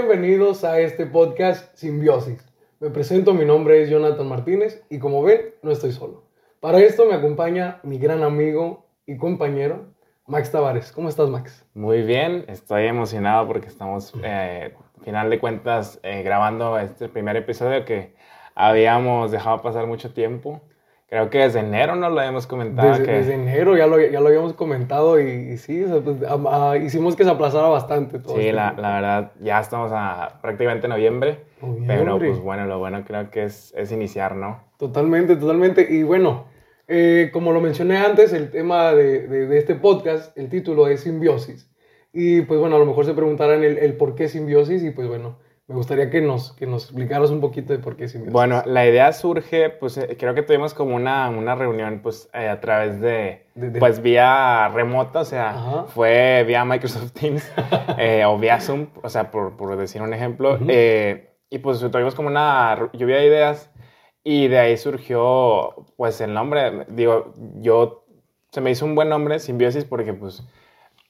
Bienvenidos a este podcast Simbiosis. Me presento, mi nombre es Jonathan Martínez y como ven, no estoy solo. Para esto me acompaña mi gran amigo y compañero, Max Tavares. ¿Cómo estás, Max? Muy bien, estoy emocionado porque estamos, eh, final de cuentas, eh, grabando este primer episodio que habíamos dejado pasar mucho tiempo. Creo que desde enero no lo habíamos comentado. Desde, que... desde enero ya lo, ya lo habíamos comentado y, y sí, pues, a- a- hicimos que se aplazara bastante todo. Sí, este la, la verdad, ya estamos a prácticamente noviembre. Noviembre. Pero pues bueno, lo bueno creo que es, es iniciar, ¿no? Totalmente, totalmente. Y bueno, eh, como lo mencioné antes, el tema de, de- de este podcast, el título es simbiosis. Y pues bueno, a lo mejor se preguntarán el, el por qué simbiosis y pues bueno, me gustaría que nos, que nos explicaras un poquito de por qué simbiosis. Bueno, la idea surge, pues eh, creo que tuvimos como una, una reunión pues eh, a través de, De- de- pues vía remota, o sea, Ajá. fue vía Microsoft Teams eh, o vía Zoom, o sea, por, por decir un ejemplo. Ujú. eh, y pues tuvimos como una lluvia de ideas y de ahí surgió pues el nombre. Digo, yo, se me hizo un buen nombre, simbiosis, porque pues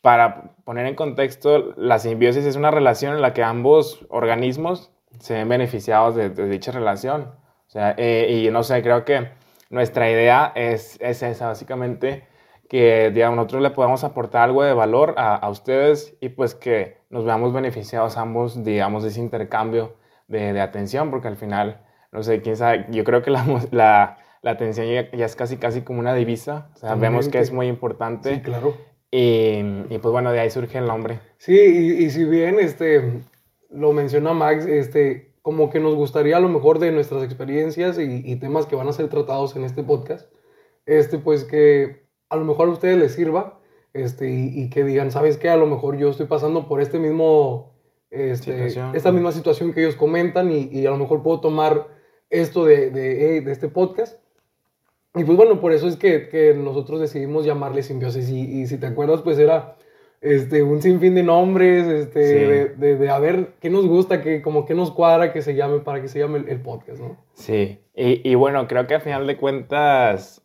para poner en contexto, la simbiosis es una relación en la que ambos organismos se ven beneficiados de, de dicha relación. O sea, eh, y no sé, creo que nuestra idea es, es esa, básicamente, que digamos, nosotros le podamos aportar algo de valor a, a ustedes y pues que nos veamos beneficiados ambos, digamos, de ese intercambio de, de atención, porque al final, no sé, quién sabe, yo creo que la, la, la atención ya, ya es casi, casi como una divisa. O sea, vemos que es muy importante. Sí, claro. Y, y, pues bueno, de ahí surge el nombre. Sí, y, y si bien este, lo menciona Max, este, como que nos gustaría a lo mejor de nuestras experiencias y, y temas que van a ser tratados en este podcast, este, pues que a lo mejor a ustedes les sirva este, y, y que digan, ¿sabes qué? A lo mejor yo estoy pasando por este mismo, este, esta misma situación que ellos comentan y, y a lo mejor puedo tomar esto de, de, de este podcast. Y pues bueno, por eso es que, que nosotros decidimos llamarle simbiosis. Y, y si te acuerdas, pues era este, un sinfín de nombres, este, Sí. de, de, de a ver qué nos gusta, que, como qué nos cuadra que se llame, para que se llame el, el podcast, ¿no? Sí, y, y bueno, creo que al final de cuentas,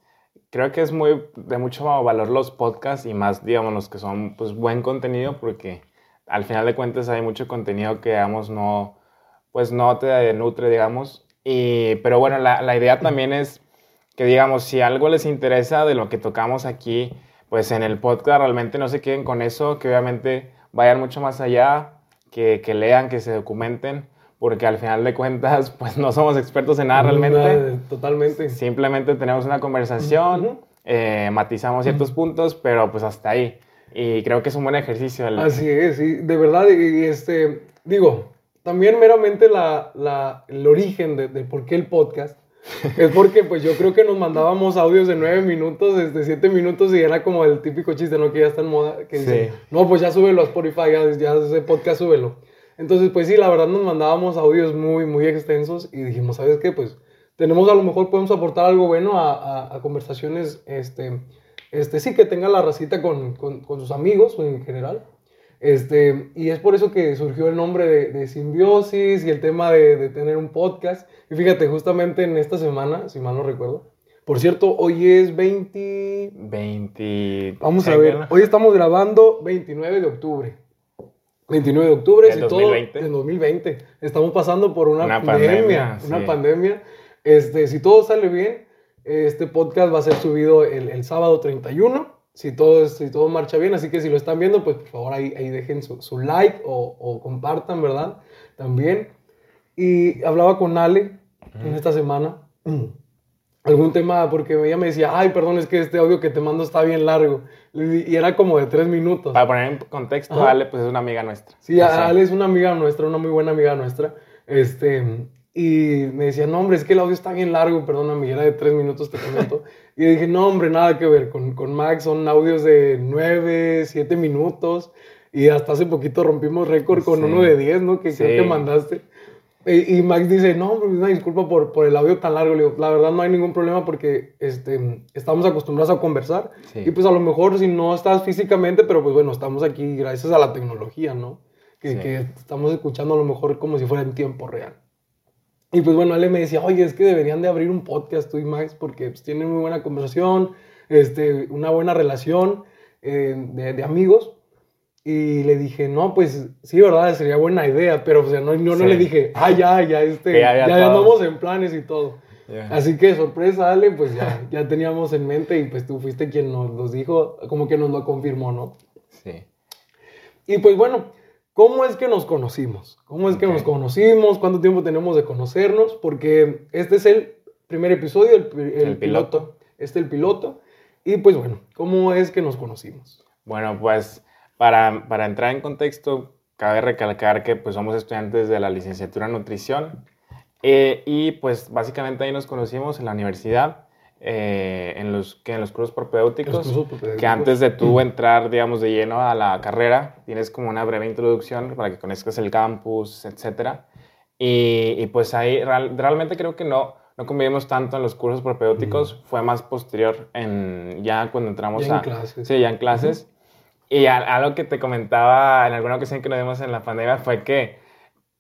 creo que es muy de mucho valor los podcasts y más, digamos, los que son pues buen contenido, porque al final de cuentas hay mucho contenido que, digamos, no, pues no te nutre, digamos. Y, pero bueno, la, la idea también es que, digamos, si algo les interesa de lo que tocamos aquí, pues en el podcast realmente no se queden con eso, que obviamente vayan mucho más allá, que, que lean, que se documenten, porque al final de cuentas, pues no somos expertos en nada realmente. Totalmente. Simplemente tenemos una conversación, eh, matizamos ciertos puntos, pero pues hasta ahí. Y creo que es un buen ejercicio. el- Así es, sí, de verdad, y, y, este, digo, también meramente la, la- el origen de, de por qué el podcast es porque pues yo creo que nos mandábamos audios de nueve minutos, de siete minutos y era como el típico chiste, ¿no? Que ya está en moda, que dice, Sí. no, pues ya súbelo a Spotify, ya, ya ese podcast súbelo. Entonces, pues sí, la verdad nos mandábamos audios muy, muy extensos y dijimos, ¿sabes qué? Pues tenemos a lo mejor, podemos aportar algo bueno a, a- a conversaciones, este, este, sí, que tenga la racita con, con, con sus amigos en general. Este, y es por eso que surgió el nombre de, de Simbiosis y el tema de, de tener un podcast. Y fíjate, justamente en esta semana, si mal no recuerdo. Por cierto, hoy es 20... 20. Vamos a ver, hoy estamos grabando 29 de octubre. 29 de octubre, ¿Del si todo- 2020? del 2020. Estamos pasando por una, Una pandemia, pandemia, una pandemia. Este, si todo sale bien, este podcast va a ser subido el, el sábado 31. Si todo, si todo marcha bien, así que si lo están viendo, pues por favor ahí, ahí dejen su, su like o, o compartan, ¿verdad? También. Y hablaba con Ale en esta semana. Algún tema, porque ella me decía, ay, perdón, es que este audio que te mando está bien largo. Y era como de tres minutos. Para poner en contexto, Ajá. Ale pues es una amiga nuestra. Sí, O sea, Ale es una amiga nuestra, una muy buena amiga nuestra. Este, y me decía, no, hombre, es que el audio está bien largo, perdóname, era de tres minutos, te comento. y dije, no, hombre, nada que ver. Con, con Max son audios de nueve, siete minutos. Y hasta hace poquito rompimos récord con Sí. uno de diez, ¿no? Que creo Sí. que mandaste. Y, y Max dice, no, hombre, una disculpa por, por el audio tan largo. Le digo, la verdad no hay ningún problema porque este, estamos acostumbrados a conversar. Sí. Y pues a lo mejor si no estás físicamente, pero pues bueno, estamos aquí gracias a la tecnología, ¿no? Que, que estamos escuchando a lo mejor como si fuera en tiempo real. Y pues bueno, él me decía, oye, es que deberían de abrir un podcast tú y Max porque pues, tienen muy buena conversación, este, una buena relación eh, de, de amigos. Y le dije, no, pues sí, verdad, sería buena idea, pero o sea, no, no, no Sí. le dije, ah, ya, ya, este, Que ya ya, ya andamos en planes y todo. Ya. Así que sorpresa, Ale, pues ya, ya teníamos en mente y pues tú fuiste quien nos los dijo, como que nos lo confirmó, ¿no? Sí. Y pues bueno, ¿cómo es que nos conocimos? ¿Cómo es que nos conocimos? ¿Cuánto tiempo tenemos de conocernos? Porque este es el primer episodio, el, pi- el El piloto. piloto. Este es el piloto. Y pues bueno, ¿cómo es que nos conocimos? Bueno, pues para, para entrar en contexto, cabe recalcar que pues somos estudiantes de la licenciatura en nutrición eh, y pues básicamente ahí nos conocimos en la universidad, eh, en, los, que en los cursos propedéuticos, que antes de tú entrar, digamos, de lleno a la carrera, tienes como una breve introducción para que conozcas el campus, etcétera. Y, y, pues ahí real- realmente creo que no, no convivimos tanto en los cursos propedéuticos, fue más posterior en ya cuando entramos Ya en a... clases. Sí, ya en clases. Y a- algo que te comentaba en alguna ocasión que nos vimos en la pandemia fue que,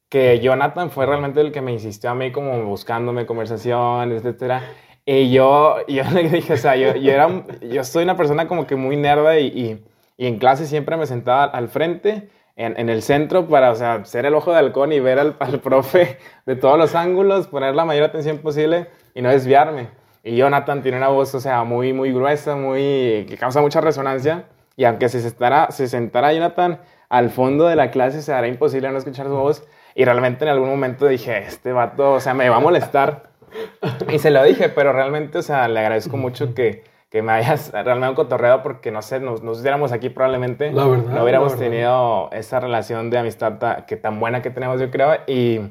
que Jonathan fue realmente el que me insistió a mí como buscándome conversaciones, etcétera. Y yo, yo le dije, o sea, yo, yo, era, yo soy una persona como que muy nerda y, y, y en clase siempre me sentaba al frente, en, en el centro, para, o sea, ser el ojo de halcón y ver al, al profe de todos los ángulos, poner la mayor atención posible y no desviarme. Y Jonathan tiene una voz, o sea, muy, muy gruesa, muy, que causa mucha resonancia. Y aunque se sentara, se sentara Jonathan al fondo de la clase, se hará imposible no escuchar su voz. Y realmente en algún momento dije, este vato, o sea, me va a molestar. Y se lo dije, pero realmente, o sea, le agradezco mucho que, que me hayas realmente cotorreado porque, no sé, nos, nos hubiéramos aquí probablemente. La verdad, No hubiéramos la verdad. tenido esa relación de amistad ta- que tan buena que tenemos, yo creo. Y,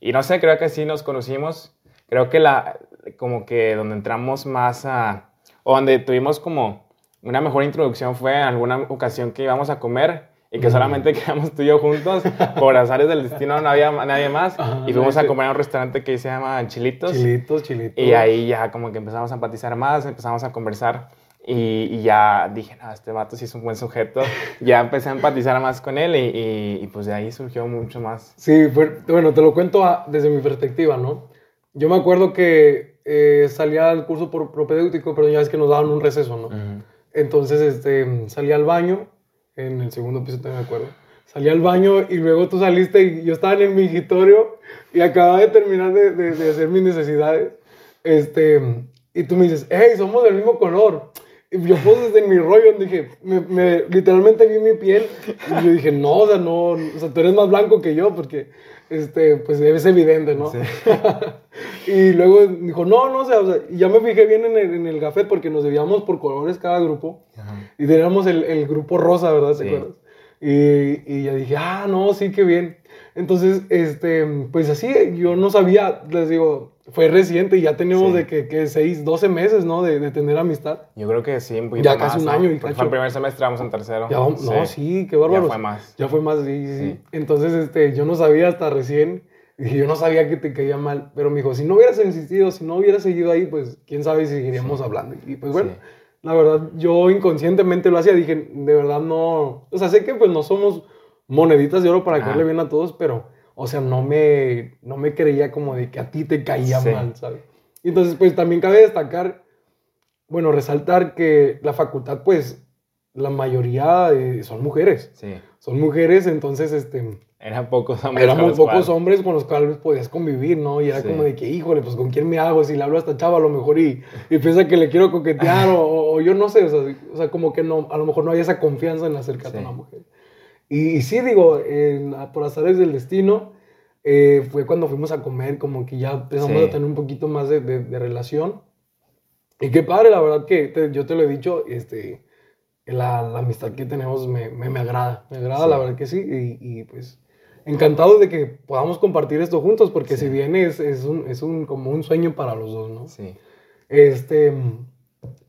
y no sé, creo que sí nos conocimos. Creo que la, como que donde entramos más a, o donde tuvimos como una mejor introducción fue en alguna ocasión que íbamos a comer y que solamente quedamos tú y yo juntos. Por azares del destino no había nadie más. Ajá, y fuimos a comer a un restaurante que se llama Chilitos. Chilitos, chilitos. Y ahí ya como que empezamos a empatizar más, empezamos a conversar y, y ya dije, no, este vato sí es un buen sujeto. ya empecé a empatizar más con él y, y- y, pues de ahí surgió mucho más. Sí, fue- bueno, te lo cuento a- desde mi perspectiva, ¿no? Yo me acuerdo que eh, salía al curso por propedéutico, pero ya es que nos daban un receso, ¿no? Entonces, este, salí al baño, en el segundo piso también me acuerdo. Salí al baño y luego tú saliste y yo estaba en el mingitorio y acababa de terminar de, de- de hacer mis necesidades. Este, y tú me dices, hey, somos del mismo color. Y yo pues desde mi rollo dije, me, me- literalmente vi mi piel y yo dije, no, o sea, no, o sea, tú eres más blanco que yo porque, este, pues es evidente, ¿no? Sí. y luego dijo, no, no, o sea, o sea, ya me fijé bien en el, en el café porque nos debíamos por colores cada grupo. Y teníamos el, el grupo rosa, ¿verdad? ¿Te Sí. acuerdas? Y, y ya dije, ah, no, sí, qué bien. Entonces, este, pues así, yo no sabía, les digo, fue reciente y ya teníamos Sí. de que, que 6, 12 meses, ¿no? De, de tener amistad. Yo creo que sí, un poquito Ya más. casi un ¿no? año y cacho. fue el primer semestre, vamos en tercero. Ya vamos, no, sí, qué bárbaro. Ya fue más. Ya fue más, sí, sí, sí. Sí. Entonces, este, yo no sabía hasta recién, dije, yo no sabía que te caía mal, pero me dijo, si no hubieras insistido, si no hubieras seguido ahí, pues, quién sabe si seguiríamos hablando. Y pues bueno, Sí. la verdad, yo inconscientemente lo hacía, dije, de verdad no, o sea, sé que pues no somos moneditas de oro para Ajá. caerle bien a todos, pero, o sea, no me, no me creía como de que a ti te caía Sí. mal, ¿sabes? Entonces, pues también cabe destacar, bueno, resaltar que la facultad, pues, la mayoría eh, son mujeres Sí. son mujeres, entonces este, Eran pocos hombres. éramos los pocos cuales- hombres con los cuales podías convivir, ¿no? Y era Sí. como de que, híjole, pues con quién me hago, si le hablo a esta chava a lo mejor y, y piensa que le quiero coquetear o, o yo no sé, o sea, o sea, como que no, a lo mejor no hay esa confianza en acercarte Sí. a una mujer. Y, y sí, digo, en- por azares del destino, eh, fue cuando fuimos a comer, como que ya empezamos Sí. a tener un poquito más de, de- de relación. Y qué padre, la verdad que te- yo te lo he dicho, este, la, la amistad que tenemos me, me, me agrada, me agrada, Sí. la verdad que sí, y, y, pues encantado de que podamos compartir esto juntos, porque Sí. si bien es, es, un, es un, como un sueño para los dos, ¿no? Sí. Este,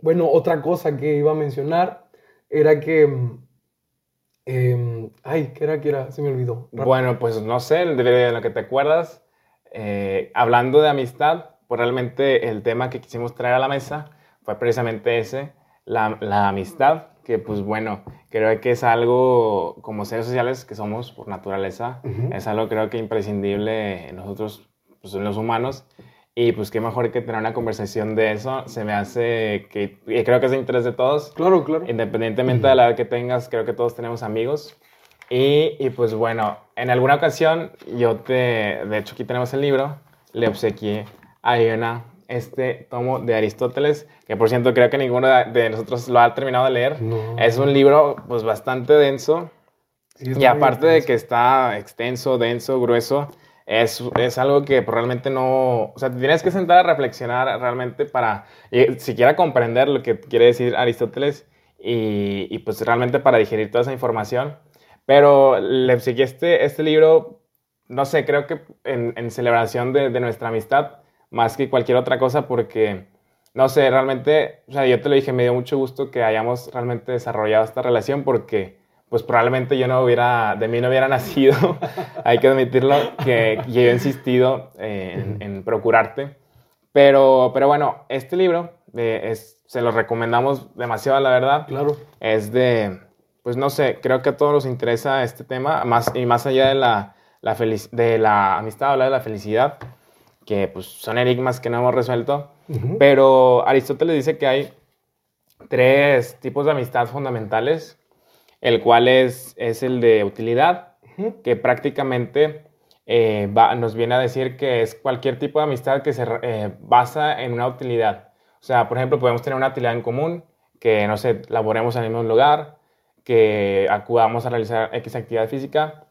bueno, otra cosa que iba a mencionar era que, em, ay, ¿qué era? ¿Qué era? Se me olvidó. Bueno, pues no sé, de, lo que te acuerdas, eh, hablando de amistad, pues realmente el tema que quisimos traer a la mesa fue precisamente ese, la, la amistad, que pues bueno, creo que es algo como seres sociales que somos por naturaleza, Ujú. es algo creo que imprescindible en nosotros, pues en los humanos, y pues qué mejor que tener una conversación de eso, se me hace que, y creo que es de interés de todos, Claro, claro. Independientemente de la edad que tengas, creo que todos tenemos amigos Y, y, pues bueno, en alguna ocasión yo te, de hecho aquí tenemos el libro, le obsequié a Iona este tomo de Aristóteles, que por cierto creo que ninguno de nosotros lo ha terminado de leer. Es un libro pues bastante denso. y aparte de que está extenso, denso, grueso, es, es, algo que realmente no... O sea, te tienes que sentar a reflexionar realmente para siquiera comprender lo que quiere decir Aristóteles y, y pues realmente para digerir toda esa información. Pero le seguí este, este libro, no sé, creo que en, en celebración de, de nuestra amistad, más que cualquier otra cosa, porque, no sé, realmente, o sea, yo te lo dije, me dio mucho gusto que hayamos realmente desarrollado esta relación, porque, pues probablemente yo no hubiera, de mí no hubiera nacido, hay que admitirlo, que, yo he insistido en, procurarte. Pero, pero bueno, este libro eh, es, se lo recomendamos demasiado, la verdad. Claro. Es de, pues no sé, creo que a todos nos interesa este tema, más, y más allá de la, la de la amistad, hablar de la felicidad que pues, son enigmas que no hemos resuelto. Pero Aristóteles dice que hay tres tipos de amistad fundamentales, el cual es, es el de utilidad, que prácticamente eh, nos viene a decir que es cualquier tipo de amistad que se eh, basa en una utilidad. O sea, por ejemplo, podemos tener una utilidad en común, que, no sé, laboremos en el mismo lugar, que acudamos a realizar X actividad física,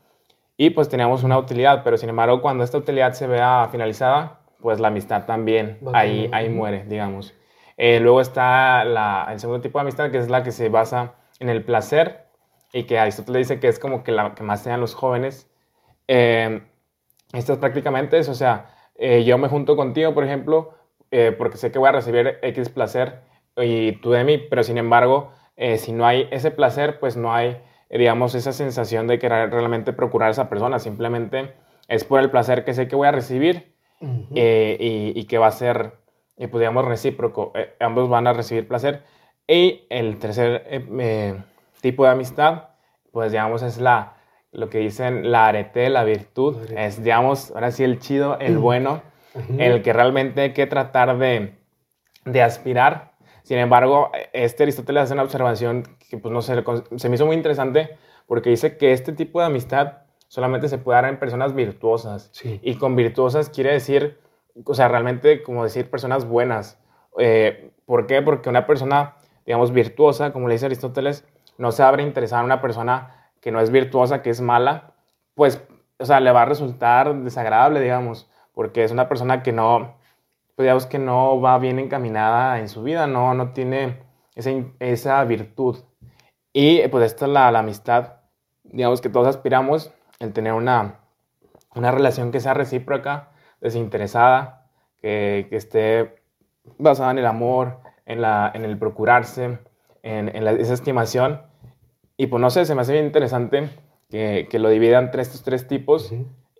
y pues teníamos una utilidad, pero sin embargo cuando esta utilidad se vea finalizada, pues la amistad también ahí, ahí muere, digamos. Eh, luego está la, el segundo tipo de amistad, que es la que se basa en el placer y que Aristóteles dice que es como que la que más sean los jóvenes. Eh, esto es prácticamente eso, o sea, eh, yo me junto contigo, por ejemplo, eh, porque sé que voy a recibir X placer y tú de mí, pero sin embargo, si no hay ese placer, pues no hay digamos, esa sensación de querer realmente procurar a esa persona. Simplemente es por el placer que sé que voy a recibir eh, y, que va a ser, eh, pues, digamos, recíproco. Eh, ambos van a recibir placer. Y el tercer tipo de amistad, pues, digamos, es la, lo que dicen la arete, la virtud. Es, digamos, ahora sí, el chido, el bueno, el que realmente hay que tratar de, de aspirar. Sin embargo, este Aristóteles hace una observación que pues no sé, se me hizo muy interesante porque dice que este tipo de amistad solamente se puede dar en personas virtuosas. Y con virtuosas quiere decir, o sea, realmente como decir personas buenas. Eh, ¿Por qué? Porque una persona, digamos, virtuosa, como le dice Aristóteles, no se abre a interesar a una persona que no es virtuosa, que es mala, pues, o sea, le va a resultar desagradable, digamos, porque es una persona que no, pues digamos que no va bien encaminada en su vida, no, no tiene esa, esa virtud. Y pues esta es la, la amistad, digamos que todos aspiramos, el tener una, una relación que sea recíproca, desinteresada, que, que, esté basada en el amor, en, la, en el procurarse, en, en esa estimación. Y pues no sé, se me hace bien interesante que, que lo dividan entre estos tres tipos.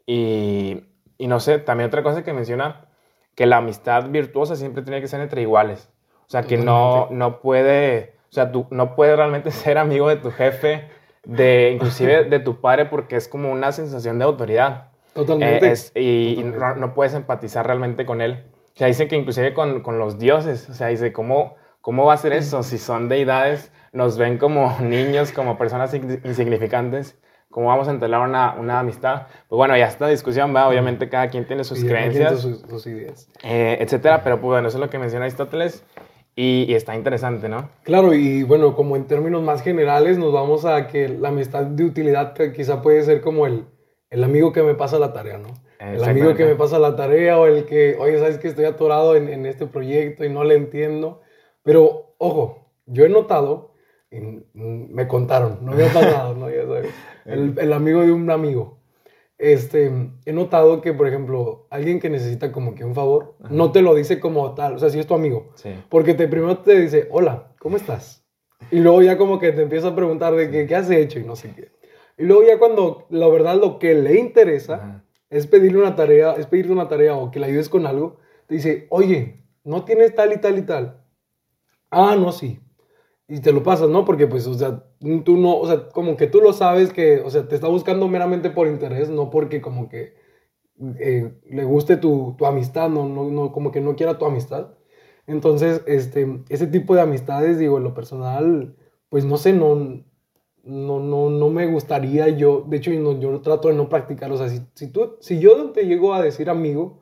y, y, no sé, también otra cosa que menciona, que la amistad virtuosa siempre tiene que ser entre iguales. O sea, que no, no puede o sea, tú no puedes realmente ser amigo de tu jefe, de inclusive de tu padre, porque es como una sensación de autoridad. Totalmente. Eh, y, No, puedes empatizar realmente con él. O sea, dice que inclusive con, con, los dioses, o sea, dice, ¿cómo, ¿cómo va a ser eso? Si son deidades, nos ven como niños, como personas insignificantes. ¿Cómo vamos a entablar una, una, amistad? Pues bueno, ya esta discusión, va, obviamente cada quien tiene sus creencias, sus, sus ideas, eh, etcétera, pero pues bueno, eso es lo que menciona Aristóteles. Y, está interesante, ¿no? Claro, y bueno, como en términos más generales, nos vamos a que la amistad de utilidad quizá puede ser como el, el amigo que me pasa la tarea, ¿no? El amigo que me pasa la tarea o el que, oye, sabes que estoy atorado en, en este proyecto y no le entiendo. Pero, ojo, yo he notado, me contaron, no había pasado, ¿no? Ya sabes, el, el amigo de un amigo este, he notado que, por ejemplo, alguien que necesita como que un favor, no te lo dice como tal, o sea, si es tu amigo. Porque te, primero te dice, hola, ¿cómo estás? Y luego ya como que te empieza a preguntar de qué, qué has hecho y no sé qué. Y luego ya cuando la verdad lo que le interesa es pedirle una tarea, es pedirte una tarea o que le ayudes con algo, te dice, oye, ¿no tienes tal y tal y tal? Ah, no, sí y te lo pasas, ¿no? Porque pues, o sea, tú no, o sea, como que tú lo sabes que, o sea, te está buscando meramente por interés, no porque como que eh, le guste tu, tu amistad, no, no, no, como que no quiera tu amistad. Entonces, este, ese tipo de amistades, digo, en lo personal, pues no sé, no, no, no, no me gustaría yo, de hecho yo, yo trato de no practicarlo, o sea, si, si, tú, si yo te llego a decir amigo,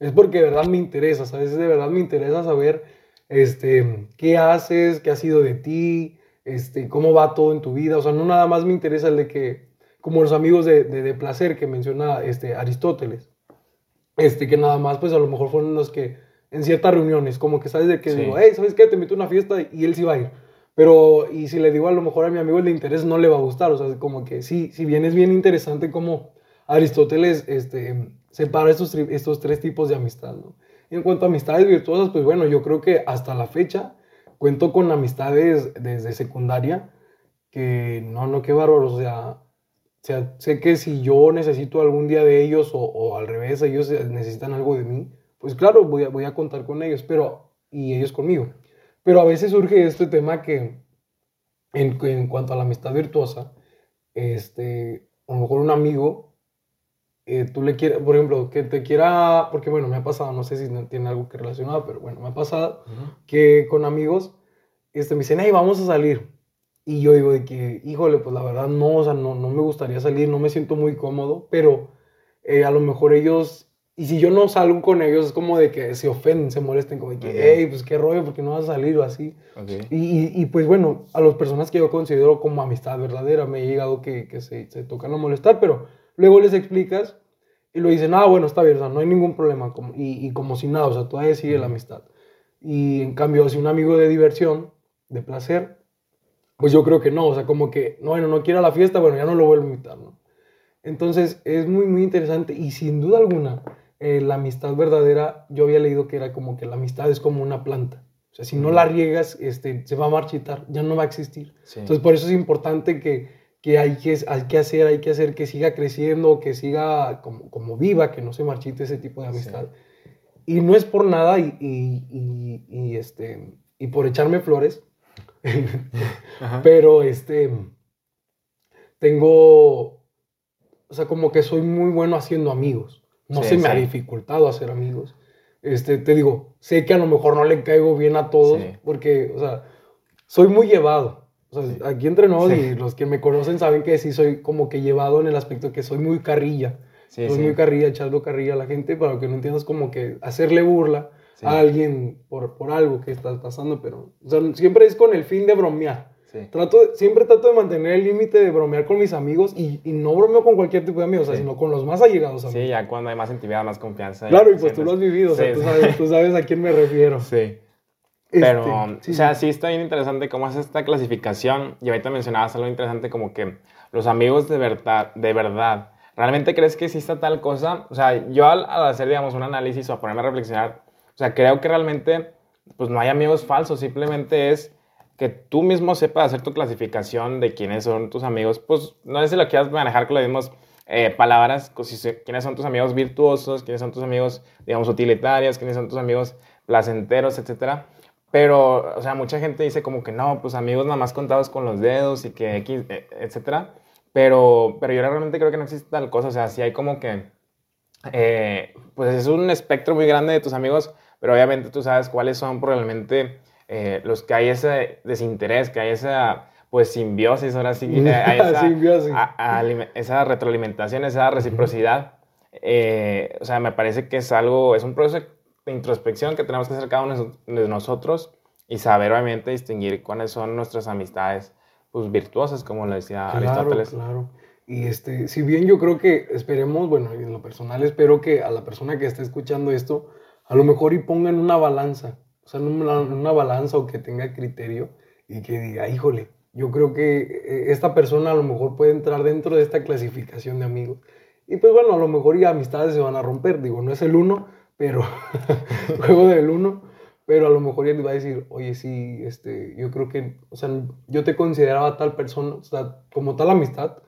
es porque de verdad me interesa, ¿sabes? De verdad me interesa saber este, qué haces, qué ha sido de ti, este, cómo va todo en tu vida, o sea, no nada más me interesa el de que, como los amigos de, de, placer que menciona este, Aristóteles, este, que nada más, pues a lo mejor fueron los que en ciertas reuniones, como que sabes de que digo, hey, ¿sabes qué? Te invito a una fiesta y él sí va a ir. Pero, y si le digo a lo mejor a mi amigo el de interés, no le va a gustar. O sea, como que sí, si bien es bien interesante como Aristóteles este, separa estos, estos tres tipos de amistad, ¿no? En cuanto a amistades virtuosas, pues bueno, yo creo que hasta la fecha cuento con amistades desde secundaria que no, no, qué bárbaro. O sea, sé que si yo necesito algún día de ellos o, o, al revés, ellos necesitan algo de mí, pues claro, voy a, voy a contar con ellos, pero, y ellos conmigo. Pero a veces surge este tema que, en, en cuanto a la amistad virtuosa, este, a lo mejor un amigo, eh, tú le quieres, por ejemplo, que te quiera, porque bueno, me ha pasado, no sé si tiene algo que relacionado, pero bueno, me ha pasado que con amigos este, me dicen, hey, vamos a salir. Y yo digo de que, híjole, pues la verdad no, o sea, no, no me gustaría salir, no me siento muy cómodo, pero eh, a lo mejor ellos y si yo no salgo con ellos, es como de que se ofenden, se molesten, como de que, hey, pues qué rollo, porque no vas a salir o así. Y, y, pues bueno, a las personas que yo considero como amistad verdadera, me ha llegado que, que se, se, tocan a molestar, pero luego les explicas y lo dicen, ah, bueno, está bien, o sea, no hay ningún problema, como, y, y, como si nada, o sea, todavía sigue la amistad. Y en cambio, si un amigo de diversión, de placer, pues yo creo que no, o sea, como que, no, bueno, no quiere a la fiesta, bueno, ya no lo vuelvo a invitar, ¿no? Entonces, es muy, muy interesante y sin duda alguna eh, la amistad verdadera, yo había leído que era como que la amistad es como una planta. O sea, si no la riegas, este, se va a marchitar, ya no va a existir. Entonces, por eso es importante que, que, hay que hay que hacer, hay que hacer que siga creciendo, que siga como, como viva, que no se marchite ese tipo de amistad. Y no es por nada y, y, y, este, y por echarme flores, pero este, tengo, o sea, como que soy muy bueno haciendo amigos. No se me ha dificultado hacer amigos. Este, te digo, sé que a lo mejor no le caigo bien a todos, porque, o sea, soy muy llevado. O sea, aquí entre nosotros y los que me conocen saben que sí soy como que llevado en el aspecto que soy muy carrilla. soy muy carrilla, echando carrilla a la gente, para que no entiendas como que hacerle burla a alguien por, por algo que está pasando, pero o sea, siempre es con el fin de bromear. Trato, siempre trato de mantener el límite de bromear con mis amigos y, y, no bromeo con cualquier tipo de amigos, sino con los más allegados a mí. Sí, ya cuando hay más intimidad, más confianza. Claro, y pues tú lo has vivido, o sea, tú sabes, tú sabes, a quién me refiero. Sí. Este, Pero, o sea, sí está bien interesante cómo es esta clasificación. Y ahorita mencionabas algo interesante como que los amigos de verdad, de verdad, ¿realmente crees que exista tal cosa? O sea, yo al, al hacer, digamos, un análisis o a ponerme a reflexionar, o sea, creo que realmente, pues no hay amigos falsos, simplemente es que tú mismo sepas hacer tu clasificación de quiénes son tus amigos, pues no sé si lo quieras manejar con las mismas eh, palabras, quiénes son tus amigos virtuosos, quiénes son tus amigos, digamos, utilitarios, quiénes son tus amigos placenteros, etcétera. Pero, o sea, mucha gente dice como que no, pues amigos nada más contados con los dedos y que X, eh, etcétera. Pero, pero yo realmente creo que no existe tal cosa. O sea, sí hay como que, eh, pues es un espectro muy grande de tus amigos, pero obviamente tú sabes cuáles son probablemente eh, los que hay ese desinterés, que hay esa pues simbiosis, ahora sí, hay esa, esa retroalimentación, esa reciprocidad. Eh, o sea, me parece que es algo, es un proceso de introspección que tenemos que hacer cada uno de nosotros y saber obviamente distinguir cuáles son nuestras amistades pues virtuosas, como lo decía claro, Aristóteles. Claro. Y este, si bien yo creo que esperemos, bueno, en lo personal espero que a la persona que esté escuchando esto, a lo mejor y pongan una balanza o sea, en una, balanza o que tenga criterio y que diga, híjole, yo creo que eh, esta persona a lo mejor puede entrar dentro de esta clasificación de amigos. Y pues bueno, a lo mejor ya amistades se van a romper, digo, no es el uno, pero juego del uno, pero a lo mejor ya le va a decir, oye, sí, este, yo creo que, o sea, yo te consideraba tal persona, o sea, como tal amistad,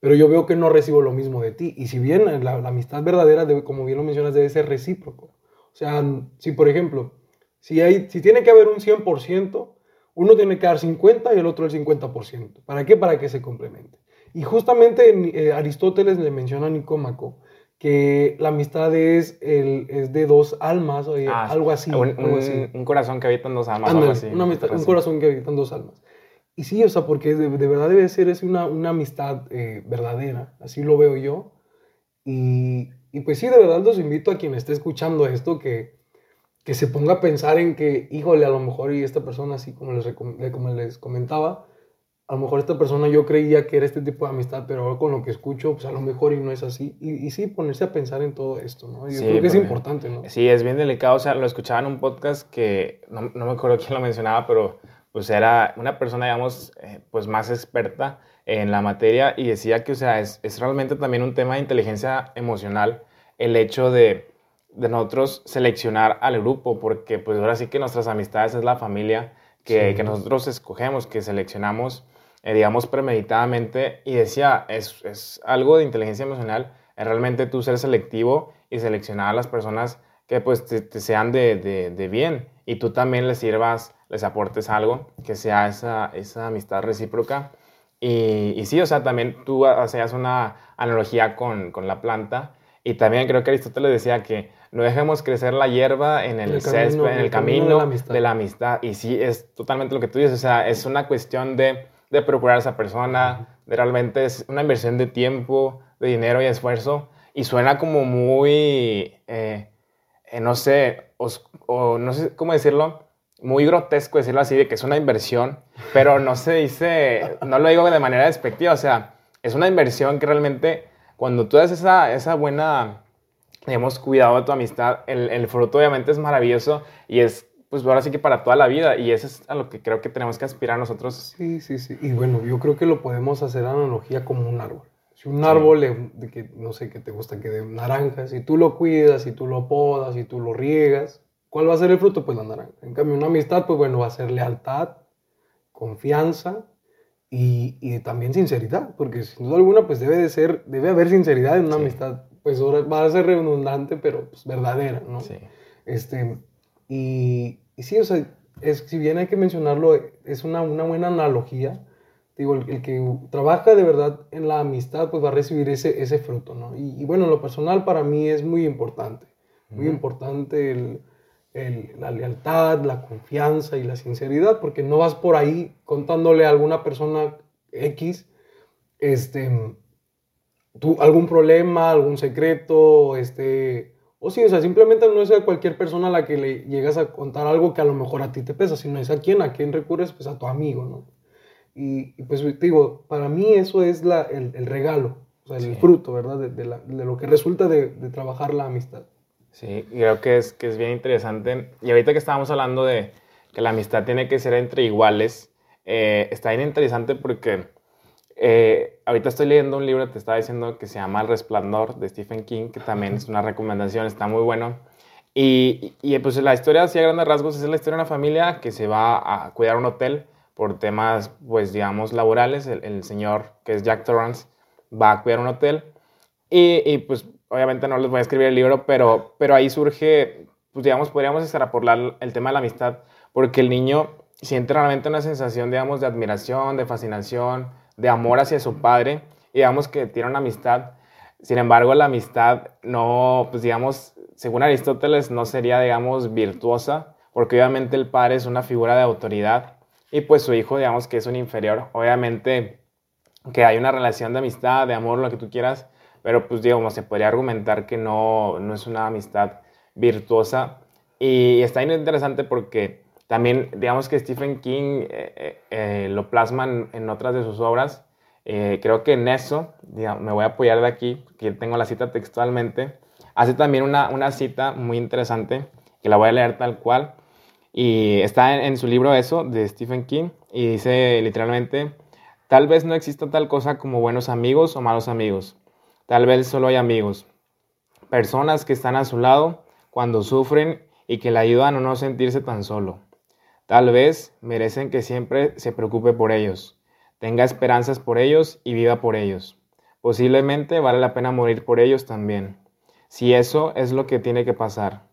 pero yo veo que no recibo lo mismo de ti. Y si bien la, amistad verdadera, debe, como bien lo mencionas, debe ser recíproco. O sea, si por ejemplo, si, hay, si tiene que haber un 100%, uno tiene que dar 50 y el otro el 50%. ¿Para qué? Para que se complemente. Y justamente eh, Aristóteles le menciona a Nicómaco que la amistad es, el, es de dos almas, o ah, algo, así, un, algo así. Un, corazón que habita en dos almas. un corazón que habita en dos almas. y sí, o sea, porque de, de verdad debe ser es una, una amistad eh, verdadera, así lo veo yo. Y, y, pues sí, de verdad los invito a quien esté escuchando esto que, que se ponga a pensar en que, híjole, a lo mejor y esta persona, así como les, como les comentaba, a lo mejor esta persona yo creía que era este tipo de amistad, pero ahora con lo que escucho, pues a lo mejor y no es así. Y, y sí, ponerse a pensar en todo esto, ¿no? Yo creo que es importante, ¿no? Sí, es bien delicado. O sea, lo escuchaba en un podcast que, no, no me acuerdo quién lo mencionaba, pero pues era una persona, digamos, eh, pues más experta en la materia y decía que, o sea, es, es, realmente también un tema de inteligencia emocional el hecho de, de nosotros seleccionar al grupo, porque pues ahora sí que nuestras amistades es la familia que, sí. que nosotros escogemos, que seleccionamos eh, digamos, premeditadamente y decía, es, es, algo de inteligencia emocional, es realmente tú ser selectivo y seleccionar a las personas que pues te, te sean de, de, de, bien y tú también les sirvas, les aportes algo, que sea esa, esa amistad recíproca. Y, y, sí, o sea, también tú hacías una analogía con, con la planta y también creo que Aristóteles decía que no dejemos crecer la hierba en el, el césped, camino, en el, el camino, camino de, la de la amistad. Y sí, es totalmente lo que tú dices, o sea, es una cuestión de de procurar a esa persona, de realmente es una inversión de tiempo, de dinero y esfuerzo, y suena como muy, eh, eh, no sé, os, o no sé cómo decirlo, muy grotesco decirlo así, de que es una inversión, pero no se dice, no lo digo de manera despectiva, o sea, es una inversión que realmente cuando tú das esa, esa buena, digamos, cuidado de tu amistad, el, el fruto obviamente es maravilloso y es pues ahora sí que para toda la vida y eso es a lo que creo que tenemos que aspirar nosotros. Sí, sí, sí. Y bueno, yo creo que lo podemos hacer analogía como un árbol. Si un árbol, sí. de que, no sé, que te gusta que de naranjas, si tú lo cuidas, si tú lo podas, si tú lo riegas, ¿cuál va a ser el fruto? Pues la naranja. En cambio, una amistad, pues bueno, va a ser lealtad, confianza y, y también sinceridad, porque sin duda alguna, pues debe de ser, debe haber sinceridad en una sí. amistad. Pues va a ser redundante, pero pues verdadera, ¿no? Sí. Este, y, y, sí, o sea, es, si bien hay que mencionarlo, es una, una buena analogía. Digo, el, el, que trabaja de verdad en la amistad, pues va a recibir ese, ese fruto, ¿no? Y, y bueno, lo personal para mí es muy importante. Muy uh -huh. importante el, el, la lealtad, la confianza y la sinceridad, porque no vas por ahí contándole a alguna persona X, este, tú, algún problema, algún secreto, este, o sí, o sea, simplemente no es a cualquier persona a la que le llegas a contar algo que a lo mejor a ti te pesa, sino es a quién, a quién recurres, pues a tu amigo, ¿no? Y, y pues digo, para mí eso es la, el, el regalo, o sea, el sí. fruto, ¿verdad? De, de, la, de, lo que resulta de, de, trabajar la amistad. Sí, creo que es, que es bien interesante. Y ahorita que estábamos hablando de que la amistad tiene que ser entre iguales, eh, está bien interesante porque eh, ahorita estoy leyendo un libro, te estaba diciendo, que se llama El Resplandor de Stephen King, que también es una recomendación, está muy bueno. Y, y, pues la historia, así a grandes rasgos, es la historia de una familia que se va a cuidar un hotel por temas, pues digamos, laborales. El, el señor, que es Jack Torrance, va a cuidar un hotel. Y, y, pues obviamente no les voy a escribir el libro, pero, pero ahí surge, pues digamos, podríamos extrapolar el tema de la amistad, porque el niño siente realmente una sensación, digamos, de admiración, de fascinación, de amor hacia su padre, y digamos que tiene una amistad. Sin embargo, la amistad no, pues digamos, según Aristóteles, no sería, digamos, virtuosa, porque obviamente el padre es una figura de autoridad y pues su hijo, digamos, que es un inferior. Obviamente que hay una relación de amistad, de amor, lo que tú quieras, pero pues digamos, se podría argumentar que no, no es una amistad virtuosa. Y está interesante porque también, digamos que Stephen King eh, eh, eh, lo plasma en, otras de sus obras. Creo que en eso, me voy a apoyar de aquí, que tengo la cita textualmente. Hace también una, una cita muy interesante, que la voy a leer tal cual. Y está en, en su libro eso, de Stephen King, y dice literalmente, tal vez no exista tal cosa como buenos amigos o malos amigos. Tal vez solo hay amigos. Personas que están a su lado cuando sufren y que le ayudan a no sentirse tan solo. Tal vez merecen que siempre se preocupe por ellos, tenga esperanzas por ellos y viva por ellos. Posiblemente vale la pena morir por ellos también. Si eso es lo que tiene que pasar.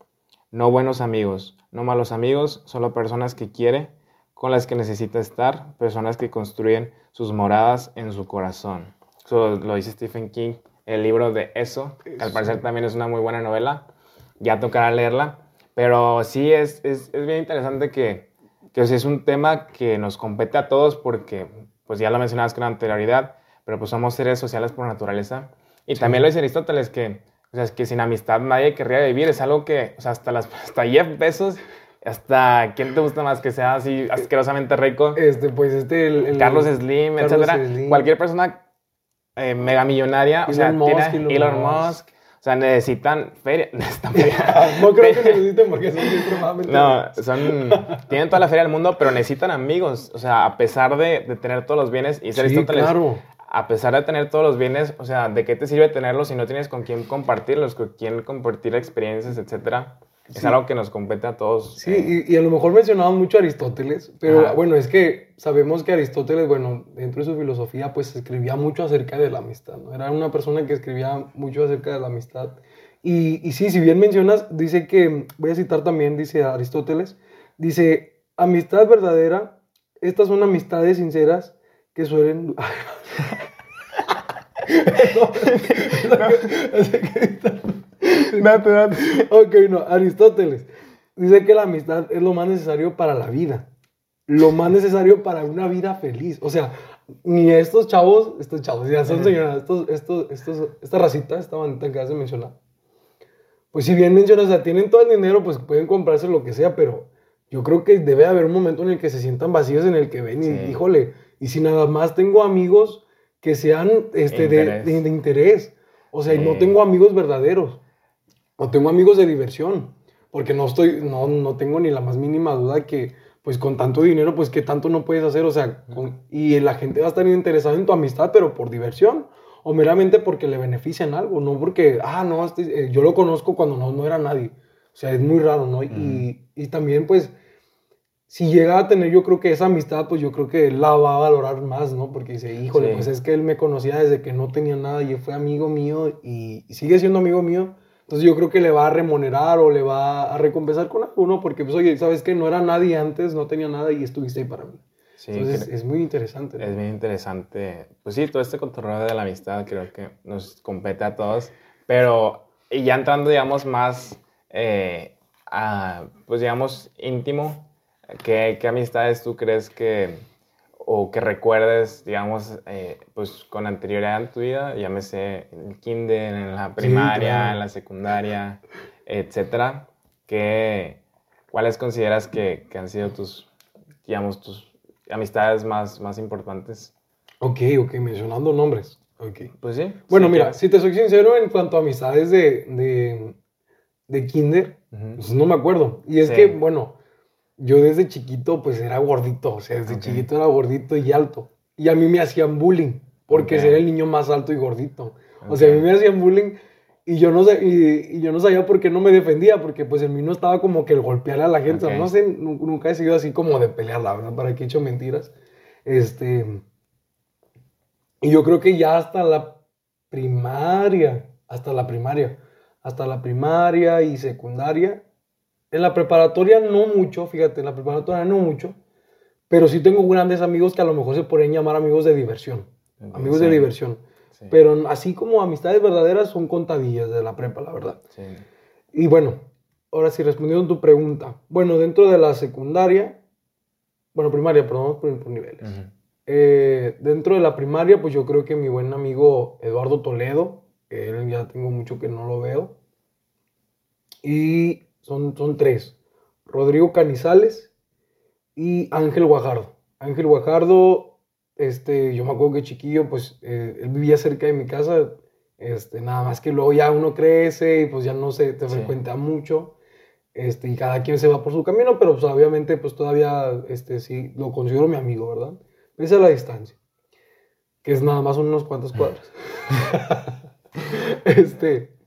No buenos amigos, no malos amigos, solo personas que quiere, con las que necesita estar, personas que construyen sus moradas en su corazón. Eso lo dice Stephen King, el libro de Eso, que al parecer también es una muy buena novela. Ya tocará leerla. Pero sí es, es, es bien interesante que, que es un tema que nos compete a todos porque, pues ya lo mencionabas con anterioridad, pero pues somos seres sociales por naturaleza. Y también lo dice Aristóteles que, o sea, es que sin amistad nadie querría vivir, es algo que, o sea, hasta, las, hasta Jeff Bezos hasta quién te gusta más que sea así asquerosamente rico. Este, pues este, el, Carlos Slim, etcétera. Cualquier persona eh, mega millonaria, o sea, tiene Elon, Musk. O sea, necesitan feria. Necesitan feria. no creo que necesiten porque son extremadamente. No, son. tienen toda la feria del mundo, pero necesitan amigos. O sea, a pesar de, de tener todos los bienes y ser sí, claro. A pesar de tener todos los bienes, o sea, ¿de qué te sirve tenerlos si no tienes con quién compartirlos, con quién compartir experiencias, etcétera? Es algo que nos compete a todos. Sí, eh. y, a lo mejor mencionamos mucho a Aristóteles, pero bueno, es que sabemos que Aristóteles, bueno, dentro de su filosofía, pues escribía mucho acerca de la amistad, ¿no? Era una persona que escribía mucho acerca de la amistad. Y, y sí, si bien mencionas, dice que, voy a citar también, dice Aristóteles, dice, amistad verdadera, estas son amistades sinceras que suelen... Ok, no, Aristóteles. Dice que la amistad es lo más necesario para la vida. Lo más necesario para una vida feliz. O sea, ni estos chavos, estos chavos, ya son señoras, estos, estos, estos, esta racita, esta bandita que has de mencionar. Pues si bien mencionas, o sea, tienen todo el dinero, pues pueden comprarse lo que sea, pero yo creo que debe haber un momento en el que se sientan vacíos, en el que ven y, híjole, y si nada más tengo amigos que sean este, de, de, interés. O sea, no tengo amigos verdaderos. O tengo amigos de diversión, porque no estoy, no, no tengo ni la más mínima duda que, pues con tanto dinero, pues que tanto no puedes hacer, o sea, y la gente va a estar interesada en tu amistad, pero por diversión, o meramente porque le benefician algo, no porque, ah, no, este, eh, yo lo conozco cuando no, no era nadie, o sea, es muy raro, ¿no? Y, y, también, pues, si llega a tener, yo creo que esa amistad, pues yo creo que la va a valorar más, ¿no? Porque dice, híjole, pues es que él me conocía desde que no tenía nada y fue amigo mío y sigue siendo amigo mío entonces yo creo que le va a remunerar o le va a recompensar con algo, ¿no? Porque, pues, oye, ¿sabes qué? No era nadie antes, no tenía nada y estuviste ahí para mí. Sí, Entonces es muy interesante. Es muy interesante. Pues sí, todo este control de la amistad creo que nos compete a todos. Pero, y ya entrando, digamos, más, eh, a, pues digamos, íntimo, ¿qué, ¿qué amistades tú crees que o que recuerdes, digamos, eh, pues con anterioridad en tu vida, llámese en el kinder, en la primaria, en la secundaria, etcétera, que, ¿cuáles consideras que, que, han sido tus, digamos, tus amistades más, más importantes? Ok, ok, mencionando nombres. Okay. Pues sí. Bueno, mira, si te soy sincero, en cuanto a amistades de, de, de kinder, pues no me acuerdo. Y es que, bueno, yo desde chiquito pues era gordito, o sea, desde chiquito era gordito y alto. Y a mí me hacían bullying, porque era el niño más alto y gordito. O sea, a mí me hacían bullying y yo, no sé, y, yo no sabía por qué no me defendía, porque pues en mí no estaba como que el golpear a la gente, no sé, nunca he sido así como de pelear, la verdad, para que he hecho mentiras. Este, y yo creo que ya hasta la primaria, hasta la primaria, hasta la primaria y secundaria, en la preparatoria no mucho, fíjate, en la preparatoria no mucho, pero sí tengo grandes amigos que a lo mejor se podrían llamar amigos de diversión. Amigos de diversión. Pero así como amistades verdaderas son contadillas de la prepa, la verdad. Y bueno, ahora sí, respondiendo a tu pregunta. Bueno, dentro de la secundaria, bueno, primaria, perdón, por, por niveles. Eh, dentro de la primaria, pues yo creo que mi buen amigo Eduardo Toledo, que él ya tengo mucho que no lo veo. Y son, tres. Rodrigo Canizales y Ángel Guajardo. Ángel Guajardo, este, yo me acuerdo que chiquillo, pues eh, él vivía cerca de mi casa, este, nada más que luego ya uno crece y pues ya no se te frecuenta mucho, este, y cada quien se va por su camino, pero pues obviamente pues todavía, este, sí, lo considero mi amigo, ¿verdad? Pese a la distancia, que es nada más unos cuantos cuadros. este,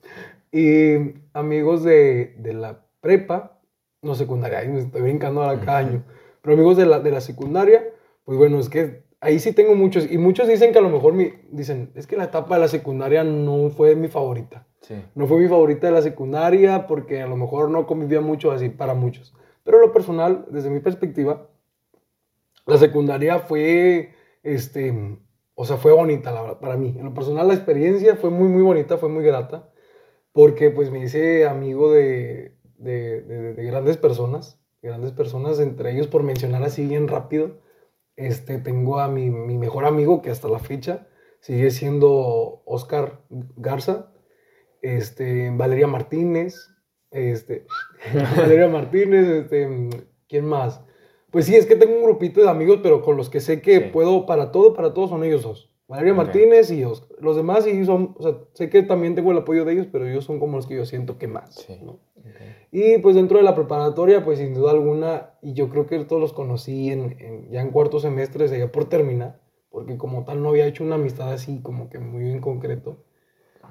y amigos de, de la prepa, no secundaria, ahí me estoy brincando ahora cada año, pero amigos de la, de la secundaria, pues bueno, es que ahí sí tengo muchos, y muchos dicen que a lo mejor mi, dicen, es que la etapa de la secundaria no fue mi favorita. No fue mi favorita de la secundaria porque a lo mejor no convivía mucho así para muchos. Pero lo personal, desde mi perspectiva, la secundaria fue, este, o sea, fue bonita la, para mí. En lo personal la experiencia fue muy, muy bonita, fue muy grata, porque pues me hice amigo de, de, de, grandes personas, grandes personas, entre ellos, por mencionar así bien rápido, este, tengo a mi, mi mejor amigo que hasta la fecha sigue siendo Oscar Garza, este, Valeria Martínez, este, Valeria Martínez, este, ¿quién más? Pues sí, es que tengo un grupito de amigos, pero con los que sé que Sí. puedo para todo, para todos son ellos dos. Valeria. Martínez y Oscar. Los demás sí son, o sea, sé que también tengo el apoyo de ellos, pero ellos son como los que yo siento que más. Sí. ¿no? Y pues dentro de la preparatoria, pues sin duda alguna, y yo creo que todos los conocí en, en- ya en cuarto semestre, ya por terminar, porque como tal no había hecho una amistad así como que muy en concreto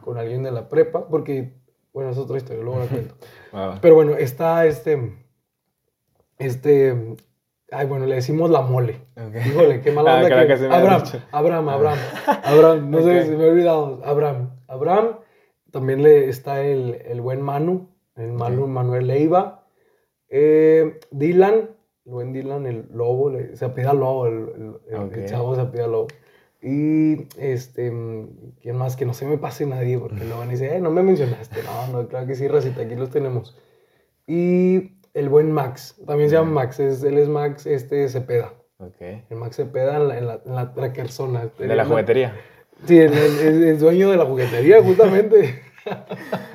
con alguien de la prepa, porque, bueno, es otra historia, luego la cuento. Pero bueno, está este, este, ay, bueno, le decimos la mole. Híjole, qué mala Ah, onda que... que has Abraham, dicho. Abraham, Abraham, Abraham, no sé, se me ha olvidado. Abraham, Abraham. También le está el, el buen Manu, el Manu. Manuel Leiva. Eh, Dylan, el buen Dylan, el lobo, le- se apida lobo, el, chavo se apida lobo. Y este, mm, ¿quién más? Que no se me pase nadie, porque luego van a decir, eh, no me mencionaste. No, no, claro que sí, Racita, aquí los tenemos. Y el buen Max, también se llama Max, es, él es Max este, Cepeda. Ok. El Max Cepeda en la, en la, en la. De la juguetería. Sí, el, el- el- el dueño de la juguetería, justamente.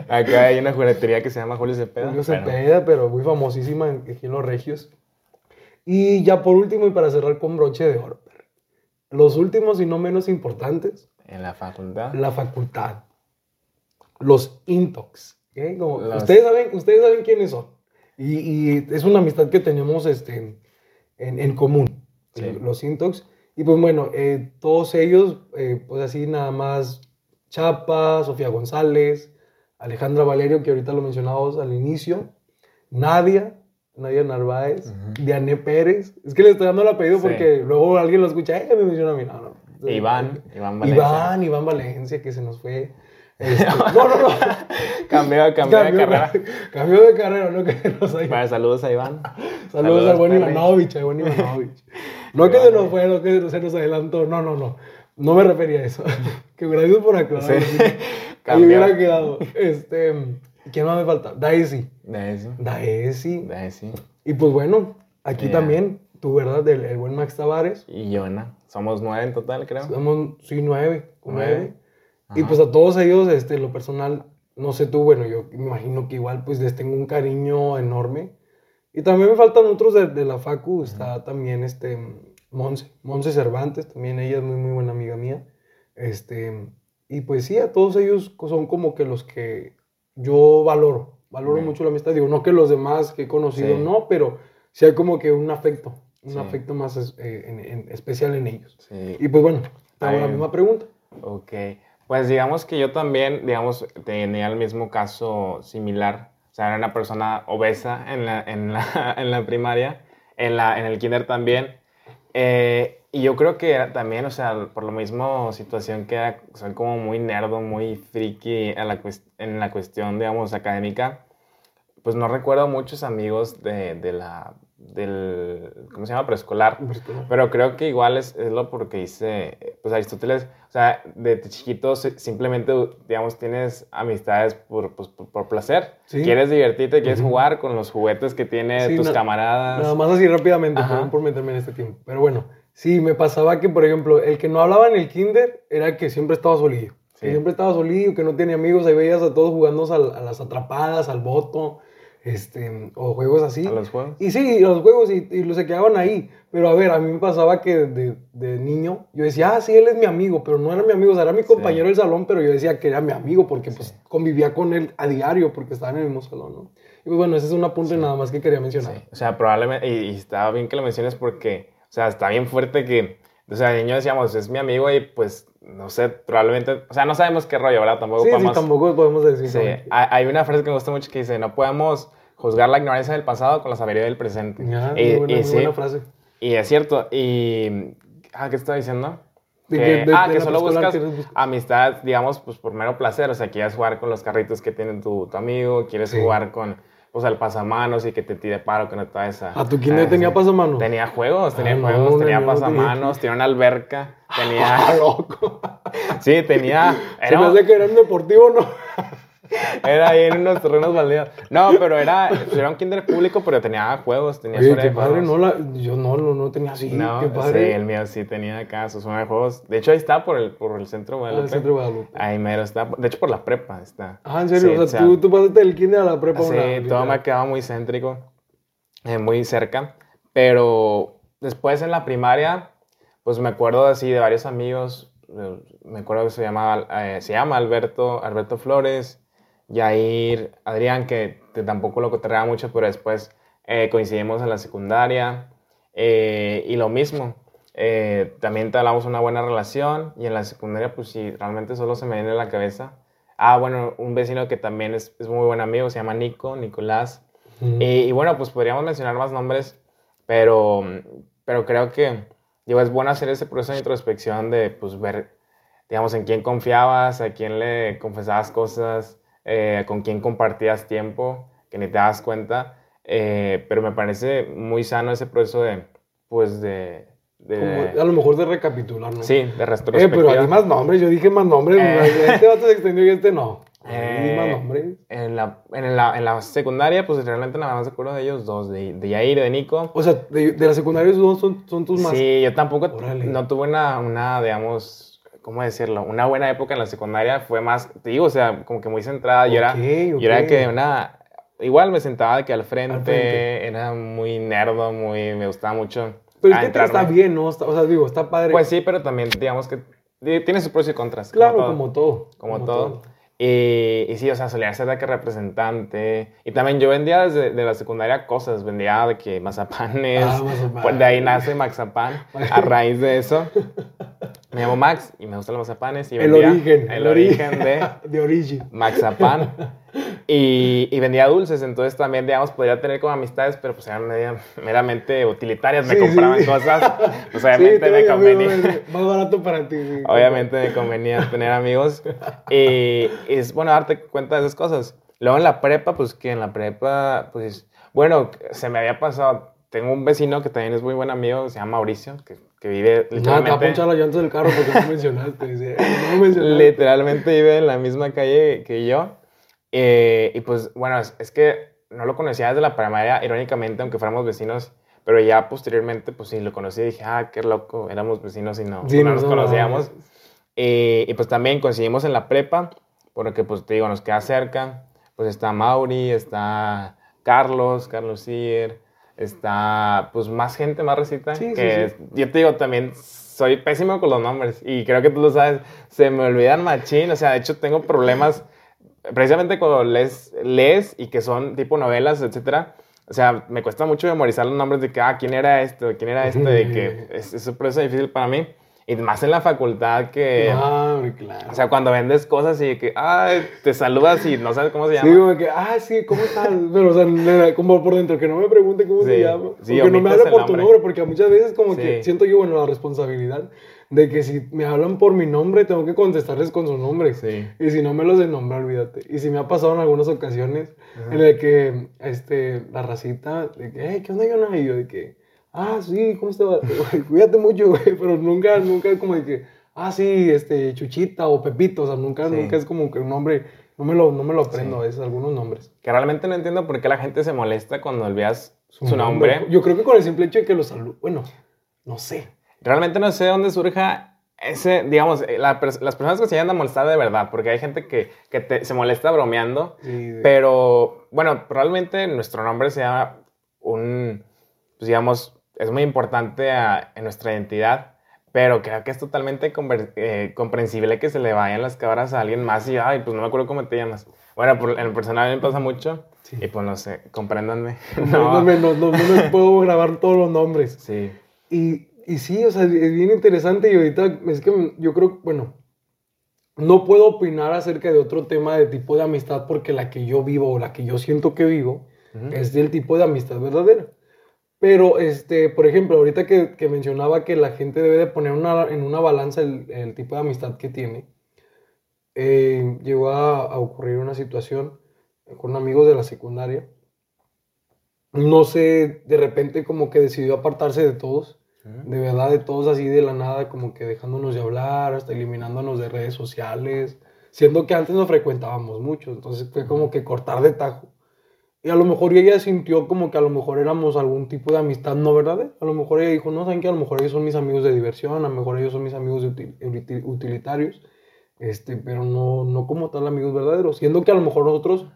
Acá hay una juguetería que se llama Julio Cepeda. Julio Bueno, Cepeda, pero muy famosísima en- aquí en Los Regios. Y ya por último, y para cerrar con broche de oro, los últimos y no menos importantes, en la facultad. la facultad. Los Intox. ¿ok? Como- Los- Ustedes, saben, ustedes saben quiénes son. Y, y es una amistad que tenemos este, en, en común, Sí. los Intox. Y pues bueno, eh, todos ellos, eh, pues así nada más, Chapa, Sofía González, Alejandra Valerio, que ahorita lo mencionábamos al inicio, Nadia, Nadia Narváez, Ujú. Diane Pérez. Es que le estoy dando el apellido Sí. porque luego alguien lo escucha, eh, me menciona a mí. No, no. Iván, Iván Valencia. Iván, Iván Valencia, que se nos fue. Este, no, no, no. Cambió, cambió de carrera. Cambió de carrera, no que nos haya- Vale, saludos a Iván. Saludos, al buen Perry. Ivanovich, al buen Ivanovich. No que se nos fue, no que se nos adelantó. No, no, no. No me refería a eso. que gracias por aclarar. Sí. Ahí Cambió. hubiera quedado. Este, ¿Quién más me falta? Daisy. Daisy. Daisy. Daisy. Y pues bueno, aquí también, tú, ¿verdad? El, el buen Max Tavares. Y Yona. Somos nueve en total, creo. Somos, sí, nueve. Nueve. nueve. Y pues a todos ellos, este, lo personal, no sé tú, bueno, yo me imagino que igual pues les tengo un cariño enorme. Y también me faltan otros de, de la Facu, está también este Monse, Monse Cervantes, también ella es muy, muy buena amiga mía. Este, y pues sí, a todos ellos son como que los que yo valoro, valoro mucho la amistad. Digo, no que los demás que he conocido, Sí. no, pero sí hay como que un afecto, un Sí. afecto más es- eh, en- en- especial en ellos. Sí. Y pues bueno, hago la misma pregunta. Ok. Pues digamos que yo también, digamos, tenía el mismo caso similar. O sea, era una persona obesa en la, en la, en la primaria, en, la, en el kinder también. Eh, y yo creo que era también, o sea, por lo mismo situación que era, soy como muy nerdo, muy friki en la, en la cuestión, digamos, académica. Pues no recuerdo muchos amigos de, de la, del, ¿cómo se llama? Preescolar. Pero creo que igual es, es lo porque dice, pues Aristóteles, o sea, de chiquito si- simplemente, digamos, tienes amistades por, pues, por, por placer. Sí. Quieres divertirte, quieres jugar con los juguetes que tienen Sí, tus camaradas. Nada más así rápidamente, perdón por meterme en este tiempo. Pero bueno, sí, me pasaba que, por ejemplo, el que no hablaba en el kinder era el que siempre estaba solillo. Que siempre estaba solillo, que no tenía amigos. Ahí veías a todos jugando a, a las atrapadas, al voto, este, o juegos así. A los juegos. Y sí, los juegos y, y los se quedaban ahí. Pero a ver, a mí me pasaba que de, de niño yo decía, ah, sí, él es mi amigo, pero no era mi amigo, o sea, era mi compañero del salón, pero yo decía que era mi amigo porque pues convivía con él a diario porque estaba en el mismo salón, ¿no? Y pues bueno, ese es un apunte nada más que quería mencionar. Sí, O sea, probablemente, y, y está bien que lo menciones porque, o sea, está bien fuerte que, o sea, niño decíamos, es mi amigo y pues, no sé, probablemente, o sea, no sabemos qué rollo, ¿verdad? Tampoco Sí, sí, podemos... tampoco podemos decir. Sí, hay una frase que me gusta mucho que dice, no podemos juzgar la ignorancia del pasado con la sabiduría del presente. Y, muy buena, buena frase. y es cierto, y... Ah, ¿qué estaba diciendo? De Que- que- de- ah, de que solo buscas buscar- amistad, digamos, pues por mero placer. O sea, quieres jugar con los carritos que tiene tu, tu amigo, quieres Sí. jugar con, pues, al pasamanos y que te tire paro, que no te vayas a... ¿A tu a- tenía pasamanos? Tenía juegos, tenía Ah, no, juegos, no, tenía no pasamanos, tenía una alberca, Ah, tenía... loco. sí, tenía... Se me era- hace que era un deportivo, ¿no? Era ahí en unos terrenos baldíos. No, pero era, era un kinder público, pero tenía juegos, tenía Oye, zona qué de padre, juegos. no la, yo no, no, no tenía así, No, qué sí, padre. el mío sí tenía acá su zona de juegos. De hecho, ahí está por el, por el centro Ah, Guadalupe. el centro de Guadalupe. Ahí mero está. De hecho, por la prepa está. Ah, en serio, Sí, o sea, tú, tú pasaste del kinder a la prepa. Sí, una- todo me ha quedado muy céntrico, eh, muy cerca. Pero después en la primaria, pues me acuerdo así de varios amigos. eh, Me acuerdo que se llamaba, eh, se llama Alberto, Alberto Flores, Yair, Adrián, que, tampoco lo cotorreaba mucho, pero después eh, coincidimos en la secundaria. eh, y lo mismo, eh, también hablamos una buena relación. Y en la secundaria, pues sí, realmente solo se me viene a la cabeza. Ah, bueno, un vecino que también es, es muy buen amigo, se llama Nico, Nicolás. Y, y bueno, pues podríamos mencionar más nombres, pero, pero creo que digo, es bueno hacer ese proceso de introspección de pues, ver, digamos, en quién confiabas, a quién le confesabas cosas, eh, con quién compartías tiempo, que ni te das cuenta. Eh, pero me parece muy sano ese proceso de, pues, de... de- Como a lo mejor de recapitular, ¿no? sí, de Eh, pero retrospectiva. hay más nombres, yo dije más nombres, Eh. este vato se extendió y este no. Eh, más nombres. en, la, en, la, en la secundaria, pues realmente nada más acuerdo de ellos dos, de, de Yair de Nico. O sea, de, de la secundaria esos dos son, son tus más. Sí, yo tampoco Órale. no tuve una, una, digamos, ¿cómo decirlo? Una buena época en la secundaria. Fue más, te digo, o sea, como que muy centrada. Yo, era, Ok, yo era que una... Igual me sentaba de que al frente, Al frente. era muy nerdo, muy... Me gustaba mucho Pero es que está bien, ¿no? O sea, digo, está padre. Pues sí, pero también, digamos que tiene sus pros y contras. como claro, todo. como todo. Como, todo. Y, y sí, o sea, solía ser de que representante. Y también yo vendía desde de la secundaria cosas. Vendía de que mazapanes. Ah, mazapán. Pues de ahí nace Maxapán. A raíz de eso. Me llamo Max y me gustan los mazapanes. Y El vendía origen. El origen de de origen. Maxapán. Y, y vendía dulces. Entonces también, digamos, podría tener como amistades, pero pues eran meramente utilitarias. Me Sí, compraban sí. cosas. Pues Sí, obviamente te me amigo, convenía. Más barato para ti. sí. Obviamente me convenía tener amigos. Y es bueno darte cuenta de esas cosas. Luego en la prepa, pues que en la prepa, pues, bueno, se me había pasado. Tengo un vecino que también es muy buen amigo, se llama Mauricio, que, que vive te literalmente, llantas del carro porque no mencionaste. dice, no mencionaste. literalmente vive en la misma calle que yo. Eh, y pues, bueno, es, es que no lo conocía desde la primaria, irónicamente, aunque fuéramos vecinos. Pero ya posteriormente, pues sí, lo conocí y dije, ah, qué loco, éramos vecinos y no, Sí, no no, nos no, conocíamos. Eh, y pues también coincidimos en la prepa, porque pues te digo, nos queda cerca. Pues está Mauri, está Carlos, Carlos Sier, está pues más gente, más recita. Sí, sí, que sí. yo te digo, también soy pésimo con los nombres y creo que tú lo sabes, se me olvidan machín, o sea, de hecho tengo problemas precisamente cuando lees, lees y que son tipo novelas, etcétera. O sea, me cuesta mucho memorizar los nombres de que, ah, quién era esto, quién era este, de que es, es un proceso difícil para mí. Y más en la facultad que, Ah, hombre, claro. o sea, cuando vendes cosas y que, ay, te saludas y no sabes cómo se Sí, llama. como que, ah, sí, ¿cómo estás? Pero, o sea, como por dentro, que no me pregunte cómo se Sí, llama. sí, o que no me hable por tu nombre. nombre, porque muchas veces como que Sí. siento yo, bueno, la responsabilidad de que si me hablan por mi nombre, tengo que contestarles con su nombre. Sí. Y si no me los de nombre, olvídate. Y si me ha pasado en algunas ocasiones en el que, este, la racita, de que, hey, ¿qué onda, Yona? Y yo de que, ah, sí, ¿cómo estás? Cuídate mucho, güey. Pero nunca, nunca como de que, ah, sí, este, Chuchita o Pepito. O sea, nunca, Sí. nunca es como que un nombre, no me lo, no me lo aprendo a veces, algunos nombres. Que realmente no entiendo por qué la gente se molesta cuando olvidas su, nombre. Yo creo que con el simple hecho de que lo saludo, bueno, no sé. Realmente no sé de dónde surja ese, digamos, eh, la las personas que se llegan a molestar de verdad, porque hay gente que, que te- se molesta bromeando, Sí, pero bueno, probablemente nuestro nombre sea un, pues digamos, es muy importante a- en nuestra identidad, pero creo que es totalmente eh, comprensible que se le vayan las cabras a alguien más y, ay, pues no me acuerdo cómo te llamas. Bueno, por- en el personal me pasa mucho Sí. y pues no sé, compréndanme. no, no no- no- no me puedo grabar todos los nombres. Sí, Y, y sí, o sea, es bien interesante y ahorita es que yo creo, bueno, no puedo opinar acerca de otro tema de tipo de amistad porque la que yo vivo o la que yo siento que vivo Ujú. es del tipo de amistad verdadera. Pero, este, por ejemplo, ahorita que, que mencionaba que la gente debe de poner una- en una balanza el, el tipo de amistad que tiene, eh, llegó a, a ocurrir una situación con amigos de la secundaria. No sé, de repente como que decidió apartarse de todos, de verdad, de todos así de la nada, como que dejándonos de hablar, hasta eliminándonos de redes sociales, siendo que antes nos frecuentábamos mucho, entonces fue como que cortar de tajo. Y a lo mejor ella sintió como que a lo mejor éramos algún tipo de amistad no verdadera. A lo mejor ella dijo, no, saben que a lo mejor ellos son mis amigos de diversión, a lo mejor ellos son mis amigos utilitarios, este, pero no, no como tal amigos verdaderos. Siendo que a lo mejor nosotros,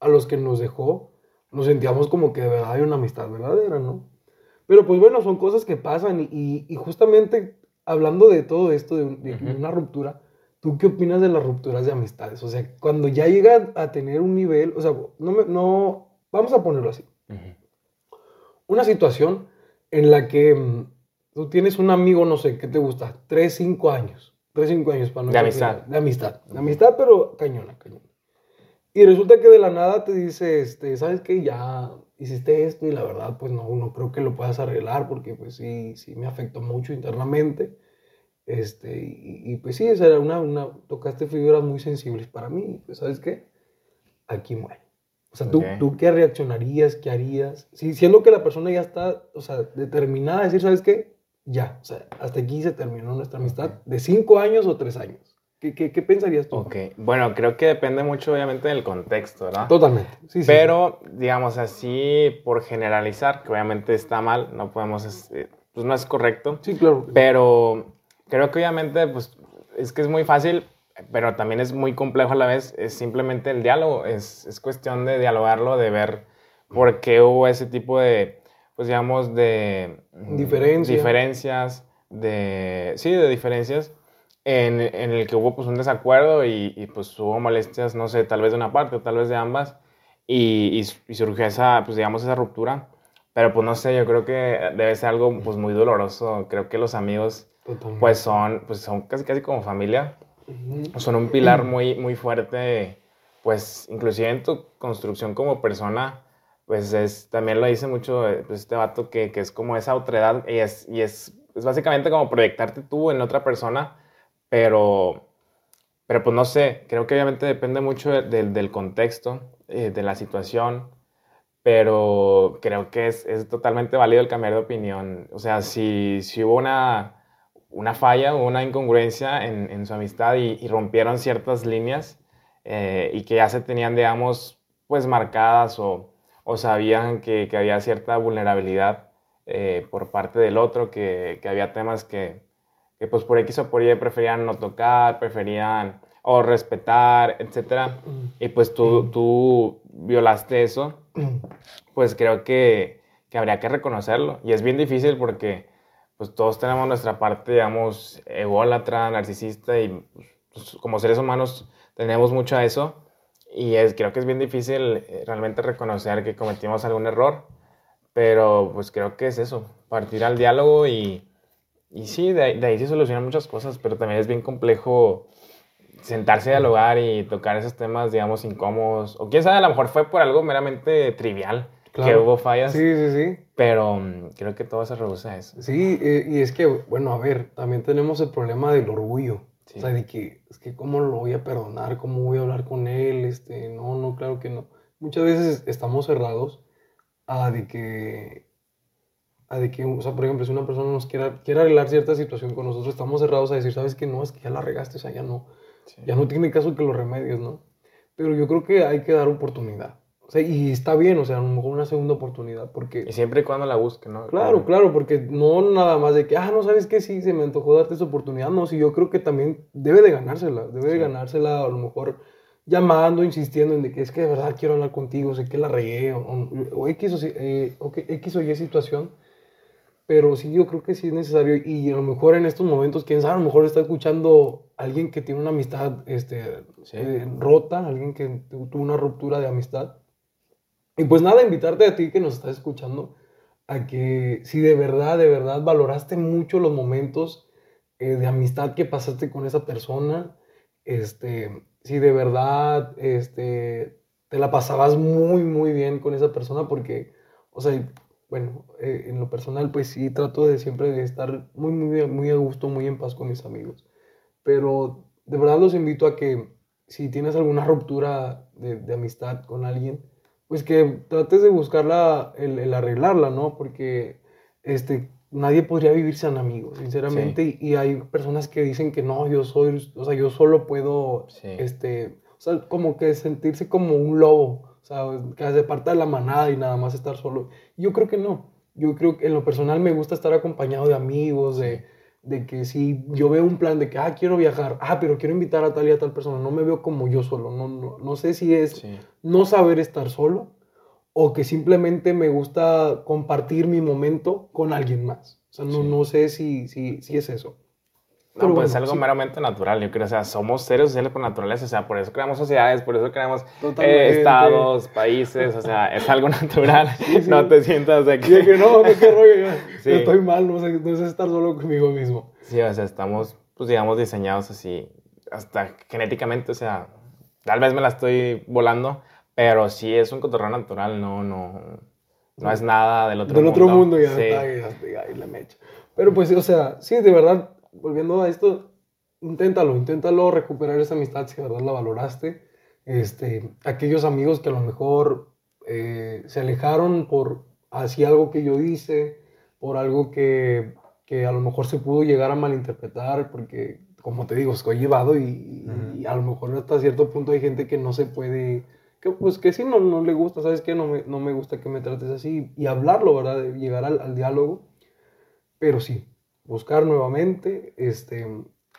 a los que nos dejó, nos sentíamos como que de verdad hay una amistad verdadera, ¿no? Pero pues bueno, son cosas que pasan y, y justamente hablando de todo esto, de, una ruptura, ¿tú qué opinas de las rupturas de amistades? O sea, cuando ya llega a tener un nivel, o sea, no, me, no vamos a ponerlo así. Una situación en la que mm, tú tienes un amigo, no sé, ¿qué te gusta? Tres, cinco años. Tres, cinco años para no De amistad. De amistad. De amistad, pero cañona, cañona. Y resulta que de la nada te dice, este, ¿sabes qué? Ya hiciste esto y la verdad, pues no, no creo que lo puedas arreglar porque pues sí, sí me afectó mucho internamente. Este, y, pues sí, esa era una, una, tocaste figuras muy sensibles para mí. Pues, ¿sabes qué? Aquí muere. O sea, ¿tú, ¿tú qué reaccionarías? ¿Qué harías? Si, siendo que la persona ya está, o sea, determinada a decir, ¿sabes qué? Ya, o sea, hasta aquí se terminó nuestra amistad de cinco años o tres años. ¿Qué, qué, qué pensarías tú? Ok, bueno, creo que depende mucho obviamente del contexto, ¿verdad? Totalmente, sí, Pero, digamos así, por generalizar, que obviamente está mal, no podemos, este, pues no es correcto. Sí, claro. Pero creo que obviamente, pues, es que es muy fácil, pero también es muy complejo a la vez, es simplemente el diálogo, es, es cuestión de dialogarlo, de ver por qué hubo ese tipo de, pues digamos, de... Diferencias. Diferencias, de... Sí, de diferencias en, en, el que hubo pues un desacuerdo y, y, pues hubo molestias, no sé, tal vez de una parte o tal vez de ambas y, y, surgió esa, pues digamos, esa ruptura. Pero pues no sé, yo creo que debe ser algo pues muy doloroso. Creo que los amigos pues son, pues son casi casi como familia. Son un pilar muy, muy fuerte, pues inclusive en tu construcción como persona, pues es, también lo dice mucho eh, pues, este vato que, que, es como esa otredad y es, y es, es básicamente como proyectarte tú en otra persona pero, pero pues no sé, creo que obviamente depende mucho del contexto, eh, de la situación, pero creo que es, es, totalmente válido el cambiar de opinión. O sea, si, si hubo una, una falla o una incongruencia en, en su amistad y, rompieron ciertas líneas eh, y que ya se tenían, digamos, pues marcadas o, o sabían que, que, había cierta vulnerabilidad eh, por parte del otro, que, que había temas que, que pues por X o por Y preferían no tocar, preferían o respetar, etc. Y pues tú, tú violaste eso, pues creo que, que, habría que reconocerlo. Y es bien difícil porque pues todos tenemos nuestra parte, digamos, ególatra, narcisista y pues, como seres humanos tenemos mucho a eso. Y es, creo que es bien difícil eh, realmente reconocer que cometimos algún error. Pero pues creo que es eso, partir al diálogo y y sí, de ahí, se solucionan muchas cosas, pero también es bien complejo sentarse a dialogar y tocar esos temas, digamos, incómodos. O quién sabe, a lo mejor fue por algo meramente trivial. Que hubo fallas. Sí, sí, sí. Pero mm, creo que todo se reduce a eso. Sí, eh, y es que, bueno, a ver, también tenemos el problema del orgullo. O sea, de que, es que, ¿cómo lo voy a perdonar? ¿Cómo voy a hablar con él? Este, no, no, claro que no. Muchas veces estamos cerrados a de que de que, o sea, por ejemplo, si una persona nos quiere, quiere arreglar cierta situación con nosotros, estamos cerrados a decir, ¿sabes qué? No, es que ya la regaste, o sea, ya no, ya no tiene caso que lo remedies, ¿no? Pero yo creo que hay que dar oportunidad. Sea, y está bien, o sea, a lo mejor una segunda oportunidad, porque... Y siempre y cuando la busquen, ¿no? Claro, claro, porque no nada más de que, ah, no, ¿sabes qué? Sí, se me antojó darte esa oportunidad. No, sí, yo creo que también debe de ganársela, debe de ganársela a lo mejor llamando, insistiendo en de que es que de verdad quiero hablar contigo, sé que la regué, o, X, o, eh, o, X o Y situación pero sí, yo creo que sí es necesario y a lo mejor en estos momentos, quién sabe, a lo mejor está escuchando alguien que tiene una amistad este, eh, rota, alguien que tuvo una ruptura de amistad. Y pues nada, invitarte a ti que nos estás escuchando a que si de verdad, de verdad valoraste mucho los momentos eh, de amistad que pasaste con esa persona, este, si de verdad este, te la pasabas muy, muy bien con esa persona, porque, o sea, bueno, eh, en lo personal, pues sí, trato de siempre de estar muy, muy, muy a gusto, muy en paz con mis amigos. Pero de verdad los invito a que si tienes alguna ruptura de, amistad con alguien, pues que trates de buscarla, el, arreglarla, ¿no? Porque este, nadie podría vivir sin amigos, sinceramente. Y, hay personas que dicen que no, yo soy, o sea, yo solo puedo, este, o sea, como que sentirse como un lobo, o sea, que hace parte de la manada y nada más estar solo. Yo creo que no. Yo creo que en lo personal me gusta estar acompañado de amigos, de, de que si yo veo un plan de que, ah, quiero viajar, ah, pero quiero invitar a tal y a tal persona, no me veo como yo solo, no, no, no sé si es no saber estar solo o que simplemente me gusta compartir mi momento con alguien más. O sea, no, no sé si, si, si es eso. No, pues es algo meramente natural, yo creo. O sea, somos seres sociales por naturaleza. O sea, por eso creamos sociedades, por eso creamos eh, estados, países. O sea, es algo natural. No te sientas de que. que no, qué rollo. Estoy mal, no sé, no sé estar solo conmigo mismo. Sí, o sea, estamos, pues digamos, diseñados así, hasta genéticamente. O sea, tal vez me la estoy volando, pero sí es un cotorreo natural, no, no, no es nada del otro mundo. Del otro mundo ya está, ya, ahí la mecha. Pero pues, o sea, sí, de verdad, volviendo a esto, inténtalo, inténtalo recuperar esa amistad si de verdad la valoraste. Este, aquellos amigos que a lo mejor eh, se alejaron por así algo que yo hice, por algo que, que, a lo mejor se pudo llegar a malinterpretar, porque como te digo, estoy llevado y, y a lo mejor hasta cierto punto hay gente que no se puede que pues que si no, no le gusta, ¿sabes qué? No me, no me gusta que me trates así y hablarlo, ¿verdad? Llegar al, al, diálogo, pero sí, buscar nuevamente, este,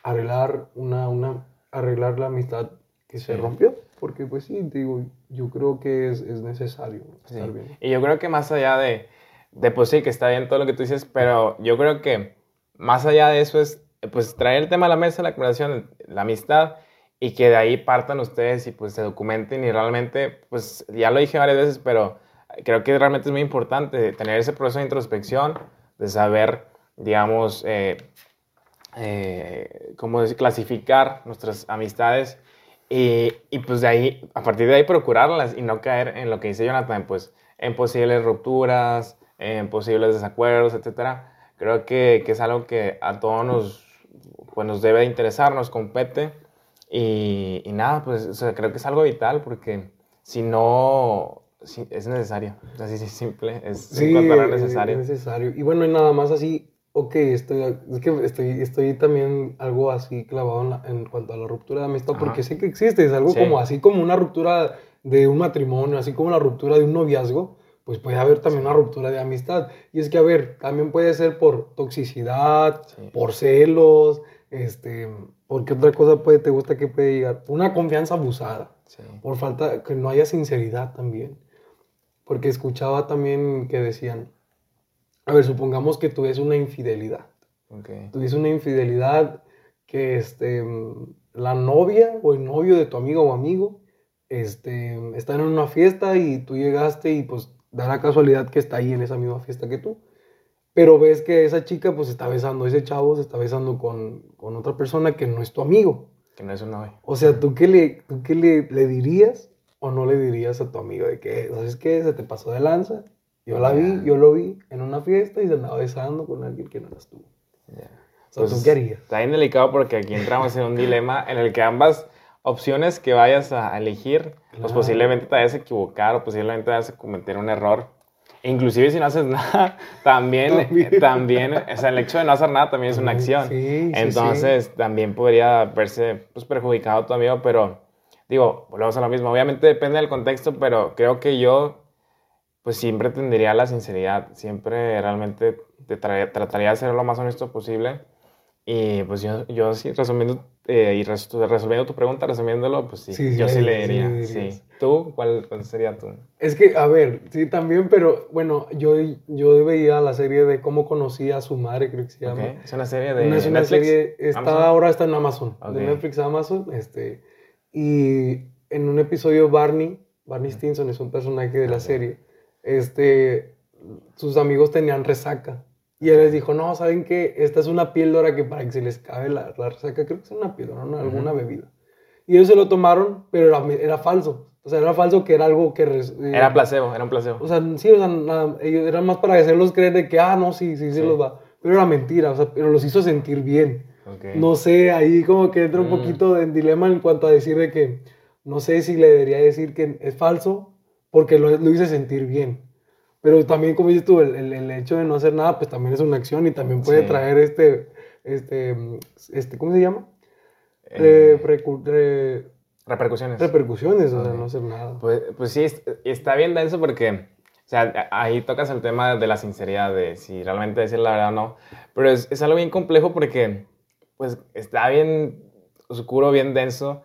arreglar una, una, arreglar la amistad que se rompió, porque pues sí, digo, yo creo que es, es necesario estar bien. Y yo creo que más allá de, de, pues sí, que está bien todo lo que tú dices, pero yo creo que más allá de eso es, pues traer el tema a la mesa, la conversación, la amistad, y que de ahí partan ustedes y pues se documenten y realmente, pues ya lo dije varias veces, pero creo que realmente es muy importante tener ese proceso de introspección, de saber, digamos, eh, eh, cómo decir, clasificar nuestras amistades y, y, pues de ahí, a partir de ahí procurarlas y no caer en lo que dice Jonathan, pues en posibles rupturas, en posibles desacuerdos, etc. Creo que, que es algo que a todos nos, pues, nos debe interesar, nos compete y, nada, pues creo que es algo vital porque si no, es necesario. Así es simple, es sí, necesario. Es necesario. Y bueno, y nada más así, ok, estoy, es que estoy, estoy también algo así clavado en, cuanto a la ruptura de amistad, porque sé que existe, es algo como así como una ruptura de un matrimonio, así como la ruptura de un noviazgo, pues puede haber también una ruptura de amistad. Y es que, a ver, también puede ser por toxicidad, por celos, este, porque otra cosa puede, te gusta que puede llegar. Una confianza abusada. Por falta, que no haya sinceridad también. Porque escuchaba también que decían, a ver, supongamos que tú una infidelidad. Okay. Tú una infidelidad que este, la novia o el novio de tu amigo o amigo este, están en una fiesta y tú llegaste y pues da la casualidad que está ahí en esa misma fiesta que tú pero ves que esa chica pues está besando, ese chavo se está besando con, con otra persona que no es tu amigo. Que no es un novio. O sea, ¿tú qué, le, tú qué le, le, dirías o no le dirías a tu amigo de que, ¿sabes qué? Se te pasó de lanza. Yo la vi, yo lo vi en una fiesta y se andaba besando con alguien que no eras tú. O sea, ¿tú pues, qué harías? Está bien delicado porque aquí entramos en un dilema en el que ambas opciones que vayas a elegir, pues posiblemente te vayas a equivocar o posiblemente te vayas a cometer un error Inclusive si no haces nada, también, también, o sea, el hecho de no hacer nada también es una acción. Entonces, también podría verse pues, perjudicado tu amigo, pero digo, volvemos a lo mismo. Obviamente depende del contexto, pero creo que yo, pues siempre tendría la sinceridad. Siempre realmente te trataría de ser lo más honesto posible. Y pues yo, yo sí, resumiendo, eh, y resolviendo tu pregunta, resumiéndolo, pues sí, yo sí le diría. Sí, ¿Tú? ¿Cuál, sería tú? Es que, a ver, sí, también, pero bueno, yo, yo veía la serie de cómo conocí a su madre, creo que se llama. Es una serie de. es una serie, está, ahora está en Amazon, de Netflix Amazon. Este, y en un episodio, Barney, Barney Stinson es un personaje de la serie. Este, sus amigos tenían resaca. Y él les dijo, no, ¿saben qué? Esta es una píldora que para que se les cabe la, la resaca, creo que es una píldora, ¿no? Alguna bebida. Y ellos se lo tomaron, pero era, era, falso. O sea, era falso que era algo que... Eh, era placebo, era un placebo. O sea, sí, o sea, nada, ellos, era más para hacerlos creer de que, ah, no, sí, sí, sí, los va. Pero era mentira, o sea, pero los hizo sentir bien. No sé, ahí como que entra un mm. poquito en dilema en cuanto a decir de que, no sé si le debería decir que es falso, porque lo, lo hice sentir bien. Pero también, como dices tú, el, el- el hecho de no hacer nada, pues también es una acción y también puede Sí. traer este, este, este, ¿cómo se llama? Eh, Re- recu- re- repercusiones. repercusiones, o sea, Ok. no hacer nada. Pues, pues sí, est- está bien denso porque, o sea, ahí tocas el tema de la sinceridad, de si realmente decir la verdad o no. Pero es, es algo bien complejo porque, pues, está bien oscuro, bien denso,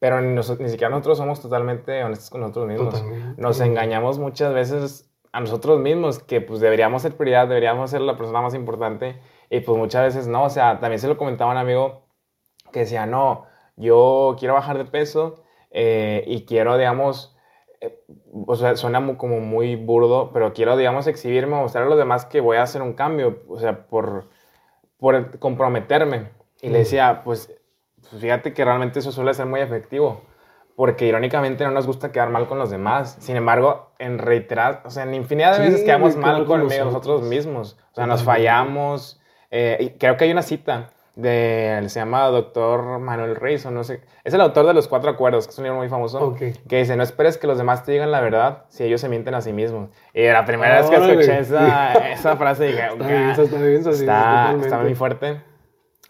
pero ni, nos- ni siquiera nosotros somos totalmente honestos con nosotros mismos. Totalmente. Nos engañamos muchas veces a nosotros mismos, que pues deberíamos ser prioridad, deberíamos ser la persona más importante, y pues muchas veces no. O sea, también se lo comentaba un amigo que decía, no, yo quiero bajar de peso eh, y quiero, digamos, eh, o sea, suena como muy burdo, pero quiero, digamos, exhibirme, mostrar a los demás que voy a hacer un cambio, o sea, por, por comprometerme. Y le Mm. decía, pues, pues fíjate que realmente eso suele ser muy efectivo, porque irónicamente no nos gusta quedar mal con los demás. Sin embargo, en reiteradas, o sea, en infinidad de Sí, veces quedamos mal con nosotros. mismos. O sea, nos fallamos. eh, y creo que hay una cita de, se llama Doctor Manuel Reis, o no sé. Es el autor de Los Cuatro Acuerdos, que es un libro muy famoso. Ok. Que dice, no esperes que los demás te digan la verdad si ellos se mienten a sí mismos. Y la primera vez que escuché esa, esa frase dije, Está "Ok, bien, está bien, está bien, está, totalmente. está muy fuerte.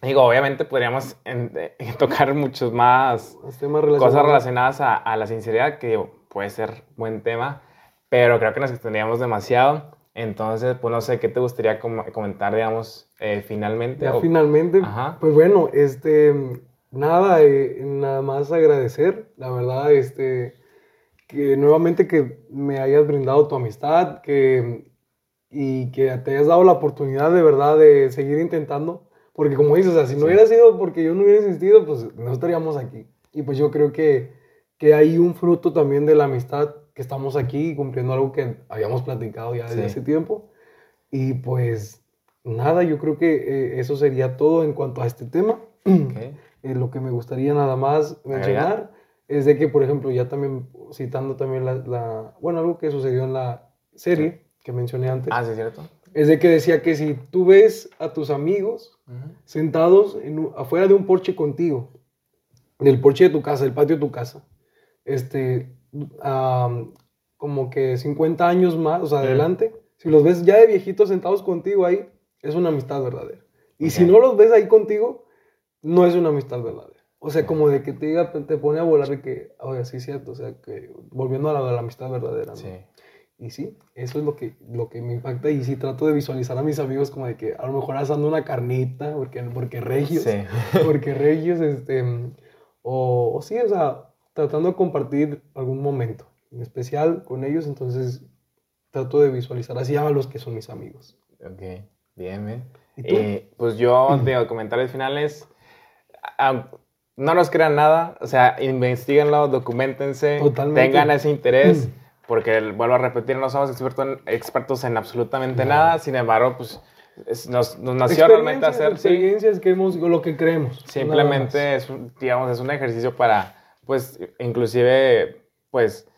Digo, obviamente podríamos en- tocar muchos más relacionados. cosas relacionadas a, a la sinceridad, que digo, puede ser buen tema, pero creo que nos extendríamos demasiado. Entonces, pues no sé, ¿qué te gustaría com- comentar, digamos, eh, finalmente? Ya O- finalmente, Ajá. pues bueno, este, nada, eh, nada más agradecer, la verdad, este, que nuevamente que me hayas brindado tu amistad, que, y que te hayas dado la oportunidad de verdad de seguir intentando, porque como dices, o sea, si no Sí. hubiera sido porque yo no hubiera insistido, pues no estaríamos aquí. Y pues yo creo que, que hay un fruto también de la amistad, que estamos aquí cumpliendo algo que habíamos platicado ya desde Sí. hace tiempo. Y pues nada, yo creo que eh, eso sería todo en cuanto a este tema. Ok. Eh, lo que me gustaría nada más mencionar es de que, por ejemplo, ya también citando también la, la- bueno, algo que sucedió en la serie que mencioné antes, Ah, sí, cierto. es de que decía que si tú ves a tus amigos Sentados en afuera de un porche contigo, del porche de tu casa, del patio de tu casa, este, como que 50 años más, o sea, adelante, si los ves ya de viejitos sentados contigo ahí, es una amistad verdadera. Y si no los ves ahí contigo, no es una amistad verdadera. O sea, como de que te diga, te pone a volar de que, oye, sí es cierto, o sea, que volviendo a la, a la amistad verdadera, ¿no? Sí. Y sí, eso es lo que, lo que me impacta y sí trato de visualizar a mis amigos como de que a lo mejor asando una carnita, porque, porque regios, Sí. porque regios, este, o, o sí, o sea, tratando de compartir algún momento en especial con ellos, entonces trato de visualizar así a los que son mis amigos. Ok, bien, bien. Eh, pues yo, de comentarios finales, a- no nos crean nada, o sea, investiguenlo, documentense, Totalmente. tengan ese interés, porque vuelvo a repetir, no somos expertos en, expertos en absolutamente No. nada, sin embargo, pues es- nos, nos nació realmente hacer, sí, experiencias que hemos, lo que creemos. simplemente es, un- digamos, es un ejercicio para, pues, inclusive, pues,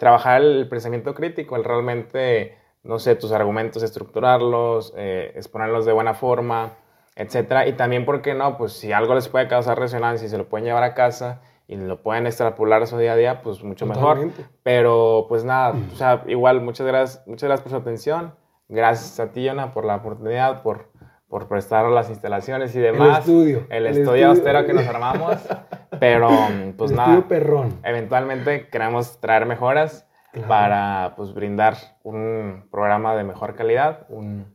trabajar el pensamiento crítico, el realmente, no sé, tus argumentos, estructurarlos, eh, exponerlos de buena forma, etcétera. Y también, ¿por qué no? Pues si algo les puede causar resonancia y se lo pueden llevar a casa y lo pueden extrapolar a su día a día, pues mucho mejor. Totalmente. Pero pues nada, o sea, igual muchas gracias, muchas gracias por su atención. Gracias a ti, Yona, por la oportunidad, por, por prestar las instalaciones y demás. estudio, El, el estudio austero que nos armamos. Pero pues El nada, perrón. eventualmente queremos traer mejoras Claro. para pues brindar un programa de mejor calidad, un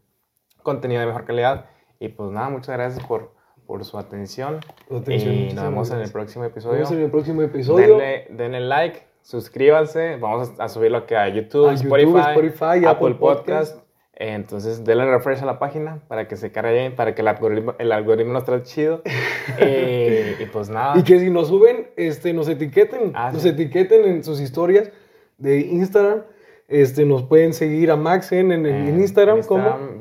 contenido de mejor calidad. Y pues nada, muchas gracias por, por su atención. Y nos vemos en el próximo Nos episodio. vemos en el próximo episodio. Denle, denle like, suscríbanse. Vamos a subirlo a YouTube, A YouTube, Spotify, Spotify, Apple, Apple Podcast. Podcast. Entonces, denle refresh a la página para que se cargue bien, para que el algoritmo, el algoritmo nos trate chido. Eh, y pues nada. Y que si nos suben, este, nos etiqueten, Ah, nos sí. etiqueten en sus historias de Instagram. Este, nos pueden seguir a Maxen en, en Instagram.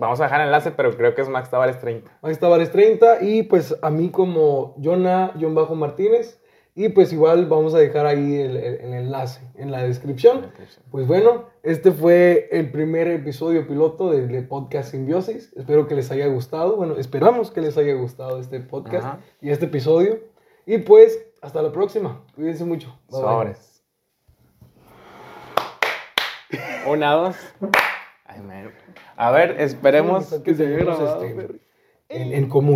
Vamos a dejar el enlace, pero creo que es Max Tavares 30. Max Tavares 30 y pues a mí como Jonah John Bajo Martínez y pues igual vamos a dejar ahí el, el- el enlace en la descripción. Pues bueno, este fue el primer episodio piloto del del podcast Simbiosis. Espero que les haya gustado. Bueno, esperamos que les haya gustado este podcast Ajá. y este episodio. Y pues, hasta la próxima. Cuídense mucho. Bye, bye. Una, dos. Ay, man. A ver, esperemos que se grabado, este, en, en común.